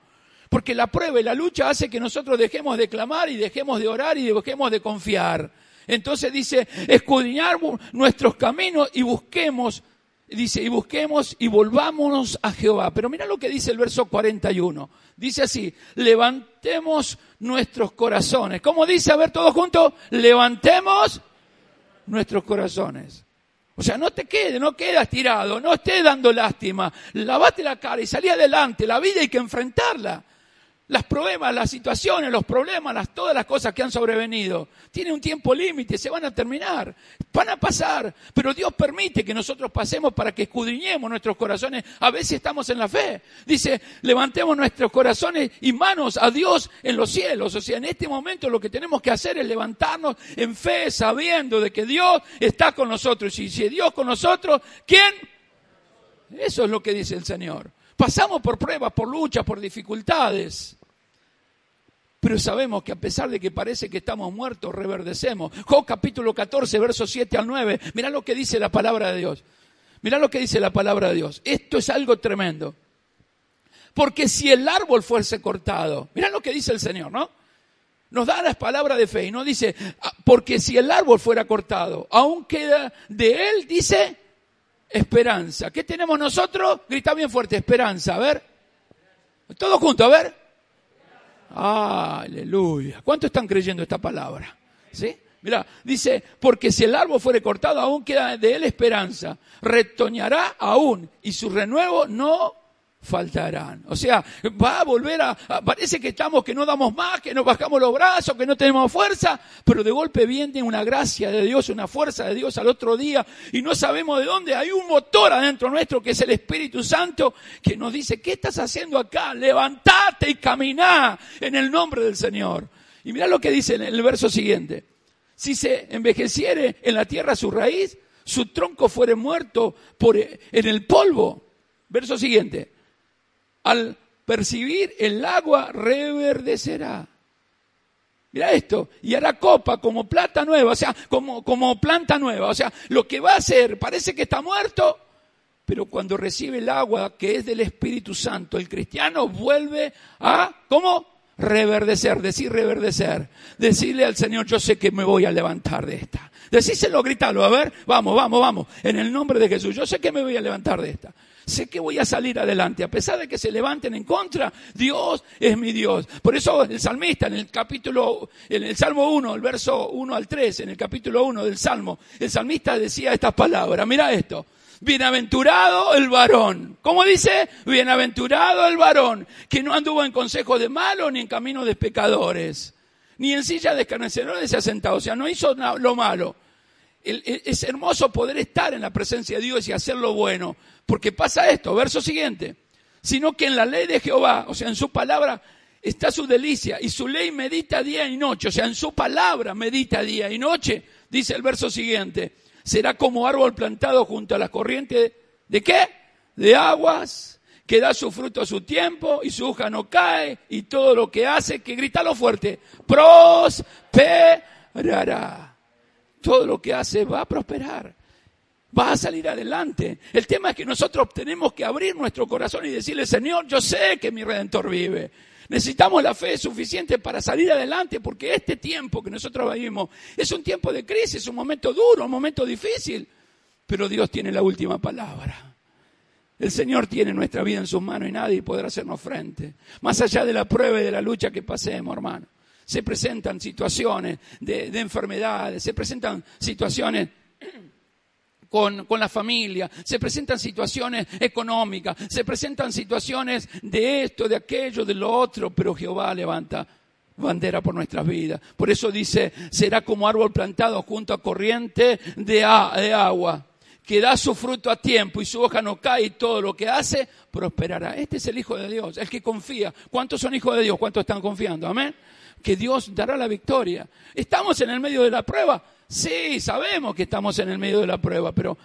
Porque la prueba y la lucha hace que nosotros dejemos de clamar y dejemos de orar y dejemos de confiar. Entonces dice, escudriñar nuestros caminos y busquemos, dice, y busquemos y volvámonos a Jehová. Pero mira lo que dice el verso 41. Dice así, levantemos nuestros corazones. ¿Cómo dice? A ver, todos juntos, levantemos nuestros corazones. O sea, no te quedes, no quedas tirado, no estés dando lástima. Lavate la cara y salí adelante. La vida hay que enfrentarla las problemas, las situaciones, los problemas, las, todas las cosas que han sobrevenido, tienen un tiempo límite, se van a terminar, van a pasar, pero Dios permite que nosotros pasemos para que escudriñemos nuestros corazones, a si estamos en la fe. Dice, levantemos nuestros corazones y manos a Dios en los cielos. O sea, en este momento lo que tenemos que hacer es levantarnos en fe, sabiendo de que Dios está con nosotros. Y si Dios con nosotros, ¿quién? Eso es lo que dice el Señor. Pasamos por pruebas, por luchas, por dificultades. Pero sabemos que a pesar de que parece que estamos muertos, reverdecemos. Job capítulo 14, versos 7 al 9. Mirá lo que dice la palabra de Dios. Mirá lo que dice la palabra de Dios. Esto es algo tremendo. Porque si el árbol fuese cortado, mirá lo que dice el Señor, ¿no? Nos da las palabras de fe y no dice, ah, porque si el árbol fuera cortado, aún queda de él, dice, esperanza. ¿Qué tenemos nosotros? Grita bien fuerte, esperanza. A ver. Todos juntos, a ver. Aleluya. ¿Cuántos están creyendo esta palabra? ¿Sí? Mira, dice, porque si el árbol fuere cortado, aún queda de él esperanza. Retoñará aún y su renuevo no faltarán. O sea, va a volver a, parece que estamos, que no damos más, que nos bajamos los brazos, que no tenemos fuerza, pero de golpe viene una gracia de Dios, una fuerza de Dios al otro día y no sabemos de dónde. Hay un motor adentro nuestro que es el Espíritu Santo que nos dice, ¿qué estás haciendo acá? Levantate y caminá en el nombre del Señor. Y mira lo que dice en el verso siguiente. Si se envejeciere en la tierra su raíz, su tronco fuere muerto por, en el polvo. Verso siguiente al percibir el agua reverdecerá. Mira esto, y hará copa como plata nueva, o sea, como, como planta nueva. O sea, lo que va a hacer, parece que está muerto, pero cuando recibe el agua que es del Espíritu Santo, el cristiano vuelve a, ¿cómo? Reverdecer, decir reverdecer. Decirle al Señor, yo sé que me voy a levantar de esta. Decíselo, gritalo, a ver, vamos, vamos, vamos. En el nombre de Jesús, yo sé que me voy a levantar de esta sé que voy a salir adelante. A pesar de que se levanten en contra, Dios es mi Dios. Por eso el salmista en el capítulo, en el Salmo 1, el verso 1 al 3, en el capítulo 1 del Salmo, el salmista decía estas palabras. Mira esto. Bienaventurado el varón. ¿Cómo dice? Bienaventurado el varón, que no anduvo en consejo de malos ni en camino de pecadores, ni en silla de escarnecedores se ha sentado. O sea, no hizo lo malo. Es hermoso poder estar en la presencia de Dios y hacer lo bueno. Porque pasa esto, verso siguiente. Sino que en la ley de Jehová, o sea, en su palabra, está su delicia y su ley medita día y noche. O sea, en su palabra medita día y noche. Dice el verso siguiente. Será como árbol plantado junto a la corriente. ¿De qué? De aguas que da su fruto a su tiempo y su hoja no cae y todo lo que hace, que lo fuerte, prosperará. Todo lo que hace va a prosperar, va a salir adelante. El tema es que nosotros tenemos que abrir nuestro corazón y decirle, Señor, yo sé que mi redentor vive. Necesitamos la fe suficiente para salir adelante porque este tiempo que nosotros vivimos es un tiempo de crisis, un momento duro, un momento difícil, pero Dios tiene la última palabra. El Señor tiene nuestra vida en sus manos y nadie podrá hacernos frente. Más allá de la prueba y de la lucha que pasemos, hermano. Se presentan situaciones de, enfermedades, se presentan situaciones con, con, la familia, se presentan situaciones económicas, se presentan situaciones de esto, de aquello, de lo otro, pero Jehová levanta bandera por nuestras vidas. Por eso dice, será como árbol plantado junto a corriente de, de agua que da su fruto a tiempo y su hoja no cae y todo lo que hace prosperará. Este es el Hijo de Dios, el que confía. ¿Cuántos son hijos de Dios? ¿Cuántos están confiando? Amén. Que Dios dará la victoria. ¿Estamos en el medio de la prueba? Sí, sabemos que estamos en el medio de la prueba, pero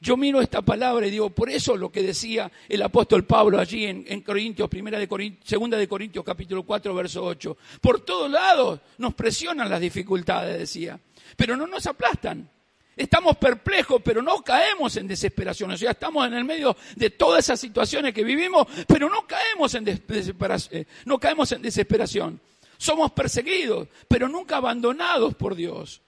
yo miro esta palabra y digo, por eso lo que decía el apóstol Pablo allí en, Corintios, primera de Corintios, segunda de Corintios capítulo 4, verso 8. Por todos lados nos presionan las dificultades, decía, pero no nos aplastan estamos perplejos, pero no caemos en desesperación. O sea, estamos en el medio de todas esas situaciones que vivimos, pero no caemos en desesperación. Eh, no caemos en desesperación. Somos perseguidos, pero nunca abandonados por Dios.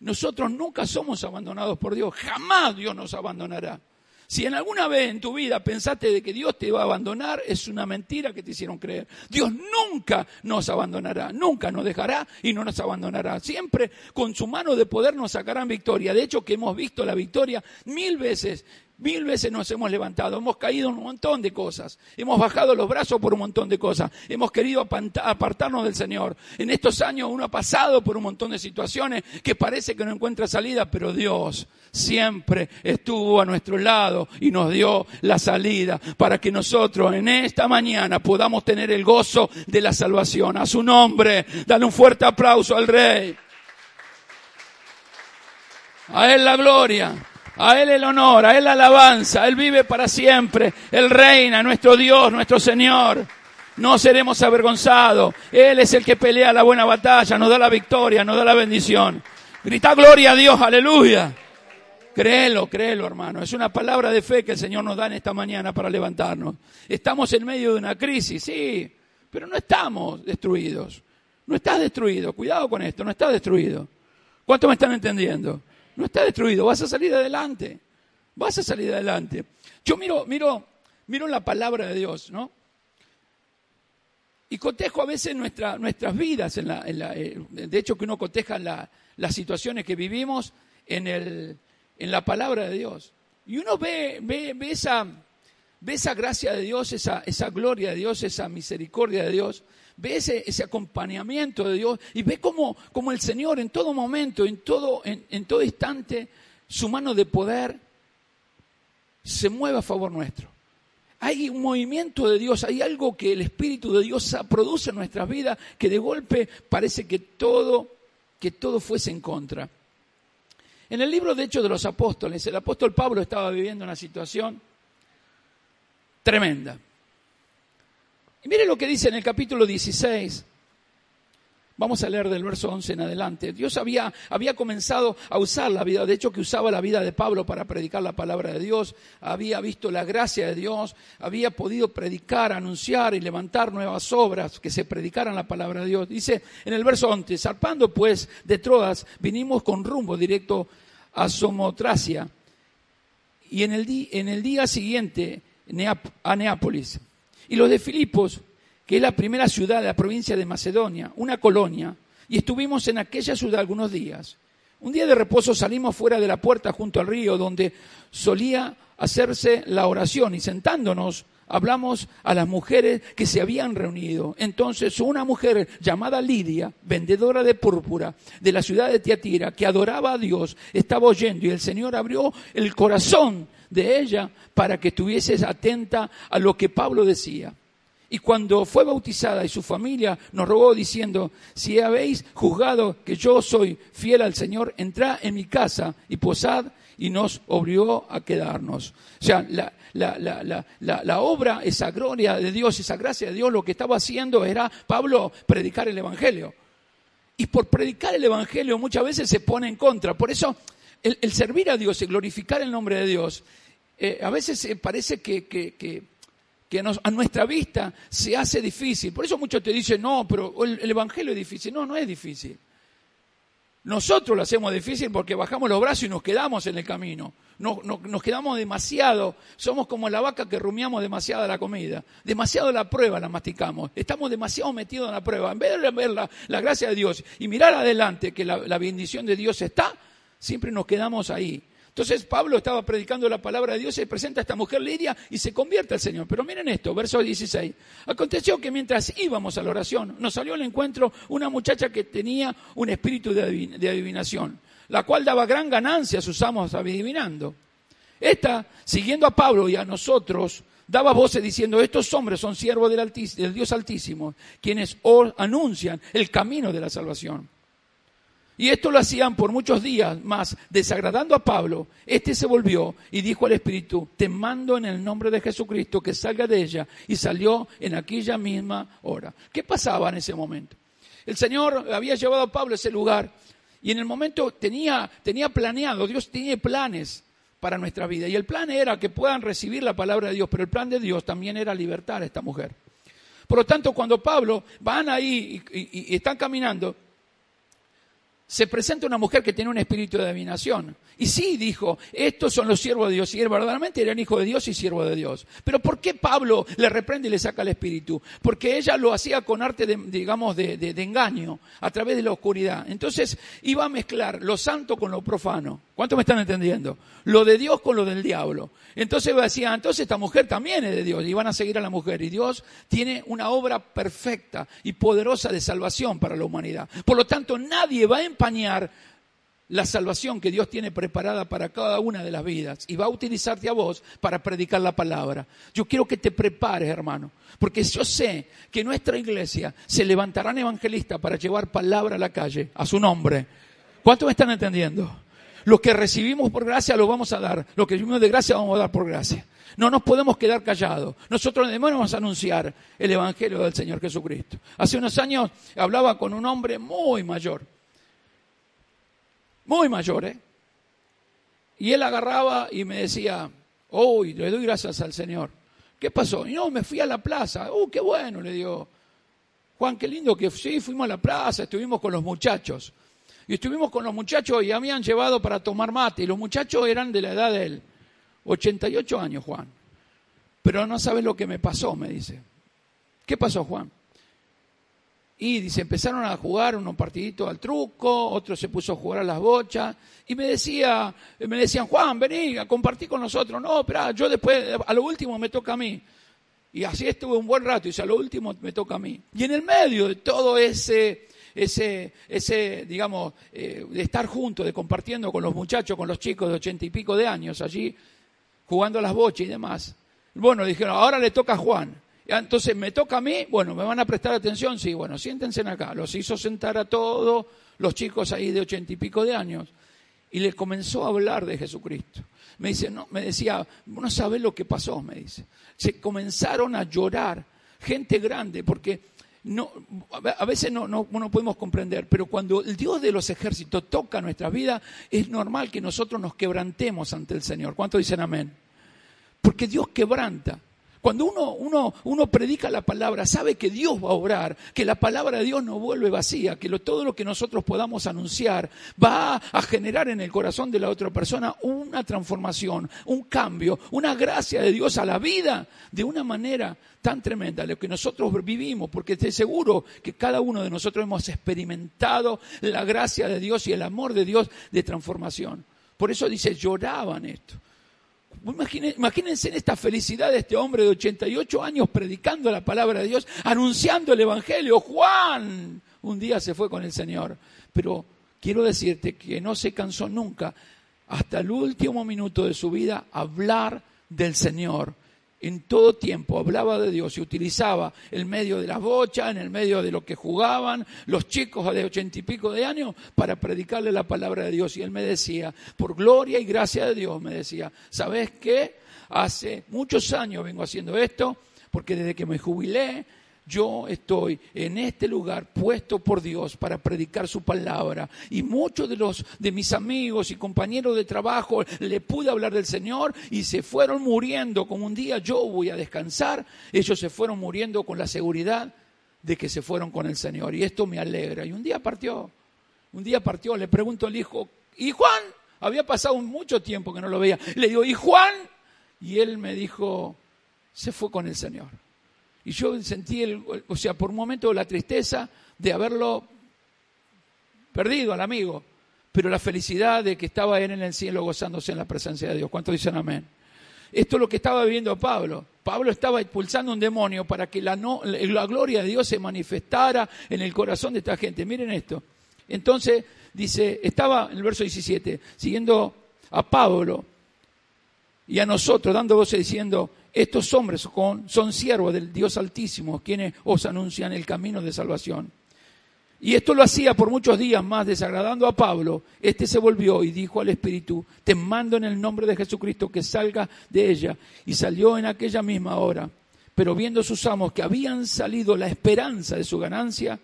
Nosotros nunca somos abandonados por Dios. Jamás Dios nos abandonará. Si en alguna vez en tu vida pensaste de que Dios te va a abandonar, es una mentira que te hicieron creer. Dios nunca nos abandonará, nunca nos dejará y no nos abandonará. Siempre con su mano de poder nos sacarán victoria. De hecho, que hemos visto la victoria mil veces Mil veces nos hemos levantado, hemos caído en un montón de cosas, hemos bajado los brazos por un montón de cosas, hemos querido apartarnos del Señor. En estos años uno ha pasado por un montón de situaciones que parece que no encuentra salida, pero Dios siempre estuvo a nuestro lado y nos dio la salida para que nosotros en esta mañana podamos tener el gozo de la salvación. A su nombre, dale un fuerte aplauso al Rey. A Él la gloria. A Él el honor, a Él la alabanza. Él vive para siempre. Él reina, nuestro Dios, nuestro Señor. No seremos avergonzados. Él es el que pelea la buena batalla, nos da la victoria, nos da la bendición. Grita gloria a Dios, aleluya. Créelo, créelo, hermano. Es una palabra de fe que el Señor nos da en esta mañana para levantarnos. Estamos en medio de una crisis, sí, pero no estamos destruidos. No estás destruido. Cuidado con esto, no estás destruido. ¿Cuántos me están entendiendo? No está destruido, vas a salir adelante, vas a salir adelante. Yo miro, miro, miro la palabra de Dios, ¿no? Y cotejo a veces nuestra, nuestras vidas, la, eh, de hecho que uno coteja las situaciones que vivimos en, el, en la palabra de Dios. Y uno ve, ve, ve, esa, ve esa gracia de Dios, esa, esa gloria de Dios, esa misericordia de Dios, ve ese, acompañamiento de Dios y ve cómo, el Señor en todo momento, en todo, en, todo instante, su mano de poder se mueve a favor nuestro. Hay un movimiento de Dios, hay algo que el Espíritu de Dios produce en nuestras vidas que de golpe parece que todo, que todo fuese en contra. En el libro de Hechos de los Apóstoles, el apóstol Pablo estaba viviendo una situación tremenda. Y mire lo que dice en el capítulo 16. Vamos a leer del verso 11 en adelante. Dios había, había comenzado a usar la vida, de hecho que usaba la vida de Pablo para predicar la palabra de Dios, había visto la gracia de Dios, había podido predicar, anunciar y levantar nuevas obras que se predicaran la palabra de Dios. Dice en el verso 11, zarpando pues de Troas, vinimos con rumbo directo a Somotracia y en el, en el día siguiente a Neápolis. Y los de Filipos, que es la primera ciudad de la provincia de Macedonia, una colonia, y estuvimos en aquella ciudad algunos días. Un día de reposo salimos fuera de la puerta junto al río donde solía hacerse la oración y sentándonos hablamos a las mujeres que se habían reunido. Entonces una mujer llamada Lidia, vendedora de púrpura de la ciudad de Tiatira, que adoraba a Dios, estaba oyendo y el Señor abrió el corazón de ella para que estuviese atenta a lo que Pablo decía. Y cuando fue bautizada y su familia nos rogó diciendo, si habéis juzgado que yo soy fiel al Señor, entrad en mi casa y posad y nos obligó a quedarnos. O sea, la, la, obra, esa gloria de Dios, esa gracia de Dios, lo que estaba haciendo era Pablo predicar el Evangelio. Y por predicar el Evangelio muchas veces se pone en contra. Por eso el, servir a Dios y glorificar el nombre de Dios, eh, a veces parece que, que, a nuestra vista se hace difícil. Por eso muchos te dicen, no, pero el Evangelio es difícil. No, no es difícil. Nosotros lo hacemos difícil porque bajamos los brazos y nos quedamos en el camino. nos quedamos demasiado, somos como la vaca que rumiamos demasiado la comida, demasiado la prueba la masticamos, estamos demasiado metidos en la prueba. En vez de ver la, gracia de Dios y mirar adelante que la bendición de Dios está, siempre nos quedamos ahí. Entonces Pablo estaba predicando la palabra de Dios, se presenta a esta mujer Lidia y se convierte al Señor. Pero miren esto, verso 16. Aconteció que mientras íbamos a la oración, nos salió al encuentro una muchacha que tenía un espíritu de adivinación, la cual daba gran ganancia a sus amos adivinando. Esta, siguiendo a Pablo y a nosotros, daba voces diciendo, estos hombres son siervos del, del Dios Altísimo, quienes anuncian el camino de la salvación. Y esto lo hacían por muchos días, más desagradando a Pablo, este se volvió y dijo al Espíritu, te mando en el nombre de Jesucristo que salga de ella. Y salió en aquella misma hora. ¿Qué pasaba en ese momento? El Señor había llevado a Pablo a ese lugar y en el momento tenía, tenía planeado, Dios tiene planes para nuestra vida. Y el plan era que puedan recibir la palabra de Dios, pero el plan de Dios también era libertar a esta mujer. Por lo tanto, cuando Pablo van ahí y están caminando, se presenta una mujer que tiene un espíritu de adivinación. Y sí, dijo, estos son los siervos de Dios. Y él verdaderamente eran hijo de Dios y siervo de Dios. Pero ¿por qué Pablo le reprende y le saca el espíritu? Porque ella lo hacía con arte, de, digamos, de, engaño, a través de la oscuridad. Entonces iba a mezclar lo santo con lo profano. ¿Cuánto me están entendiendo? Lo de Dios con lo del diablo. Entonces decía, entonces esta mujer también es de Dios. Y van a seguir a la mujer. Y Dios tiene una obra perfecta y poderosa de salvación para la humanidad. Por lo tanto, nadie va a empañar la salvación que Dios tiene preparada para cada una de las vidas y va a utilizarte a vos para predicar la palabra. Yo quiero que te prepares, hermano, porque yo sé que nuestra iglesia se levantarán evangelistas para llevar palabra a la calle, a su nombre. ¿Cuántos me están entendiendo? Lo que recibimos por gracia lo vamos a dar, lo que recibimos de gracia vamos a dar por gracia. No nos podemos quedar callados. Nosotros debemos anunciar el Evangelio del Señor Jesucristo. Hace unos años hablaba con un hombre muy mayor muy mayores, ¿eh? y él agarraba y me decía, oh, le doy gracias al Señor. ¿Qué pasó? Y no, me fui a la plaza. ¡Uh, qué bueno! Le digo, Juan, qué lindo que sí, fuimos a la plaza, estuvimos con los muchachos. Y estuvimos con los muchachos y habían llevado para tomar mate. Y los muchachos eran de la edad de él. 88 años, Juan. Pero no sabes lo que me pasó, me dice. ¿Qué pasó, Juan? Y dice, empezaron a jugar unos partiditos al truco, otro se puso a jugar a las bochas, y me decía, me decían, Juan, vení a compartir con nosotros. No, pero yo después, a lo último me toca a mí. Y así estuve un buen rato, y dice, a lo último me toca a mí. Y en el medio de todo ese, ese, ese digamos, eh, de estar juntos, de compartiendo con los muchachos, con los chicos de ochenta y pico de años allí, jugando a las bochas y demás. Bueno, dijeron, ahora le toca a Juan. Entonces, ¿me toca a mí? Bueno, ¿me van a prestar atención? Sí, bueno, siéntense acá. Los hizo sentar a todos los chicos ahí de ochenta y pico de años y les comenzó a hablar de Jesucristo. Me dice, no, me decía, no sabes lo que pasó, me dice. Se comenzaron a llorar, gente grande, porque no, a veces no, no, no podemos comprender, pero cuando el Dios de los ejércitos toca nuestra vida, es normal que nosotros nos quebrantemos ante el Señor. ¿Cuántos dicen amén? Porque Dios quebranta. Cuando uno, uno, uno predica la palabra, sabe que Dios va a obrar, que la palabra de Dios no vuelve vacía, que todo lo que nosotros podamos anunciar va a generar en el corazón de la otra persona una transformación, un cambio, una gracia de Dios a la vida de una manera tan tremenda, lo que nosotros vivimos, porque estoy seguro que cada uno de nosotros hemos experimentado la gracia de Dios y el amor de Dios de transformación. Por eso dice, lloraban esto. Imagínense en esta felicidad de este hombre de 88 años predicando la palabra de Dios, anunciando el Evangelio. Juan un día se fue con el Señor, pero quiero decirte que no se cansó nunca hasta el último minuto de su vida hablar del Señor en todo tiempo hablaba de Dios y utilizaba el medio de las bochas, en el medio de lo que jugaban los chicos de ochenta y pico de años para predicarle la palabra de Dios. Y él me decía, por gloria y gracia de Dios, me decía, ¿sabes qué? Hace muchos años vengo haciendo esto, porque desde que me jubilé yo estoy en este lugar puesto por Dios para predicar su palabra y muchos de los de mis amigos y compañeros de trabajo le pude hablar del Señor y se fueron muriendo como un día yo voy a descansar, ellos se fueron muriendo con la seguridad de que se fueron con el Señor y esto me alegra y un día partió. Un día partió, le pregunto al hijo, ¿y Juan? Había pasado mucho tiempo que no lo veía. Le digo, ¿y Juan? Y él me dijo, se fue con el Señor. Y yo sentí, el, o sea, por un momento la tristeza de haberlo perdido al amigo, pero la felicidad de que estaba él en el cielo gozándose en la presencia de Dios. ¿Cuántos dicen amén? Esto es lo que estaba viviendo Pablo. Pablo estaba expulsando un demonio para que la, la gloria de Dios se manifestara en el corazón de esta gente. Miren esto. Entonces, dice, estaba en el verso 17, siguiendo a Pablo y a nosotros, dando voces diciendo, estos hombres son siervos del Dios Altísimo, quienes os anuncian el camino de salvación. Y esto lo hacía por muchos días más, desagradando a Pablo. Este se volvió y dijo al Espíritu, te mando en el nombre de Jesucristo que salga de ella. Y salió en aquella misma hora. Pero viendo sus amos que habían salido la esperanza de su ganancia,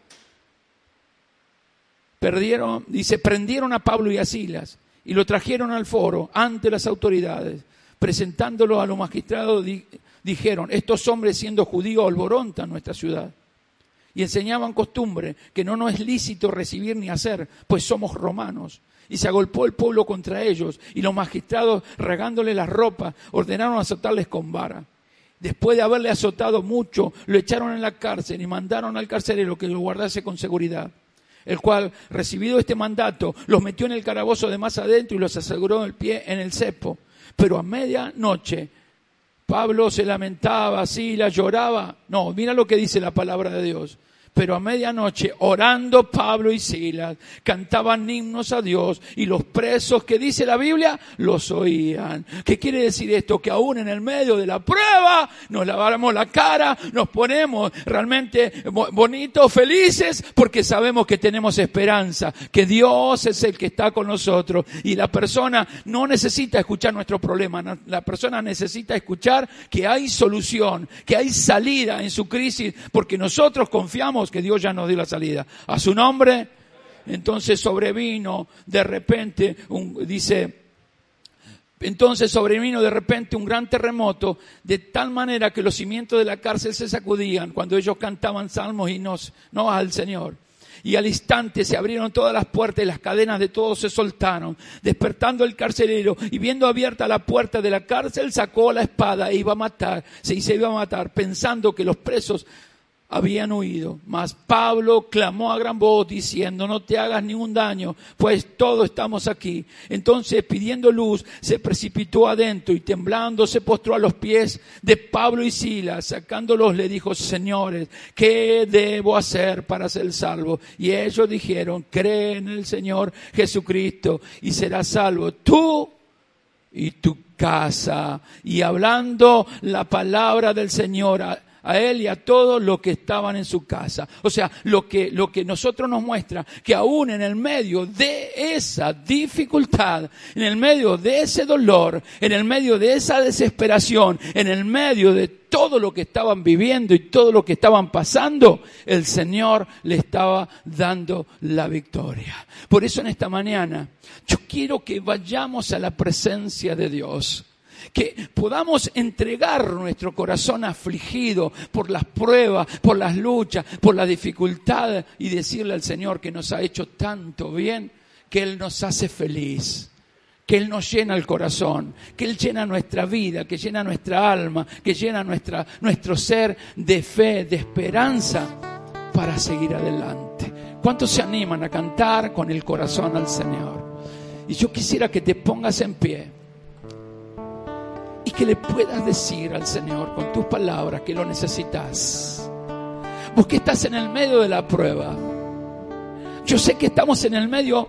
perdieron, dice, prendieron a Pablo y a Silas y lo trajeron al foro ante las autoridades presentándolo a los magistrados, dijeron, estos hombres siendo judíos alborontan nuestra ciudad. Y enseñaban costumbre que no nos es lícito recibir ni hacer, pues somos romanos. Y se agolpó el pueblo contra ellos, y los magistrados, regándole las ropas, ordenaron azotarles con vara. Después de haberle azotado mucho, lo echaron en la cárcel y mandaron al carcelero que lo guardase con seguridad el cual, recibido este mandato, los metió en el carabozo de más adentro y los aseguró el pie en el cepo. Pero a medianoche Pablo se lamentaba, así, la lloraba. No, mira lo que dice la palabra de Dios. Pero a medianoche, orando Pablo y Silas, cantaban himnos a Dios y los presos que dice la Biblia los oían. ¿Qué quiere decir esto? Que aún en el medio de la prueba nos lavamos la cara, nos ponemos realmente bonitos, felices, porque sabemos que tenemos esperanza, que Dios es el que está con nosotros y la persona no necesita escuchar nuestro problema, la persona necesita escuchar que hay solución, que hay salida en su crisis, porque nosotros confiamos que Dios ya nos dio la salida. A su nombre, entonces sobrevino de repente, un, dice, entonces sobrevino de repente un gran terremoto, de tal manera que los cimientos de la cárcel se sacudían cuando ellos cantaban salmos y nos, no al Señor. Y al instante se abrieron todas las puertas y las cadenas de todos se soltaron, despertando el carcelero y viendo abierta la puerta de la cárcel sacó la espada e iba a matar, se iba a matar, pensando que los presos habían huido. Mas Pablo clamó a gran voz diciendo, no te hagas ningún daño, pues todos estamos aquí. Entonces, pidiendo luz, se precipitó adentro y temblando se postró a los pies de Pablo y Silas. Sacándolos le dijo, señores, ¿qué debo hacer para ser salvo? Y ellos dijeron, cree en el Señor Jesucristo y serás salvo tú y tu casa. Y hablando la palabra del Señor, a él y a todos los que estaban en su casa. O sea, lo que, lo que nosotros nos muestra, que aún en el medio de esa dificultad, en el medio de ese dolor, en el medio de esa desesperación, en el medio de todo lo que estaban viviendo y todo lo que estaban pasando, el Señor le estaba dando la victoria. Por eso en esta mañana yo quiero que vayamos a la presencia de Dios que podamos entregar nuestro corazón afligido por las pruebas, por las luchas, por la dificultad y decirle al Señor que nos ha hecho tanto bien, que Él nos hace feliz que Él nos llena el corazón, que Él llena nuestra vida, que llena nuestra alma, que llena nuestra, nuestro ser de fe, de esperanza para seguir adelante. ¿Cuántos se animan a cantar con el corazón al Señor? Y yo quisiera que te pongas en pie que le puedas decir al Señor con tus palabras que lo necesitas. Vos que estás en el medio de la prueba. Yo sé que estamos en el medio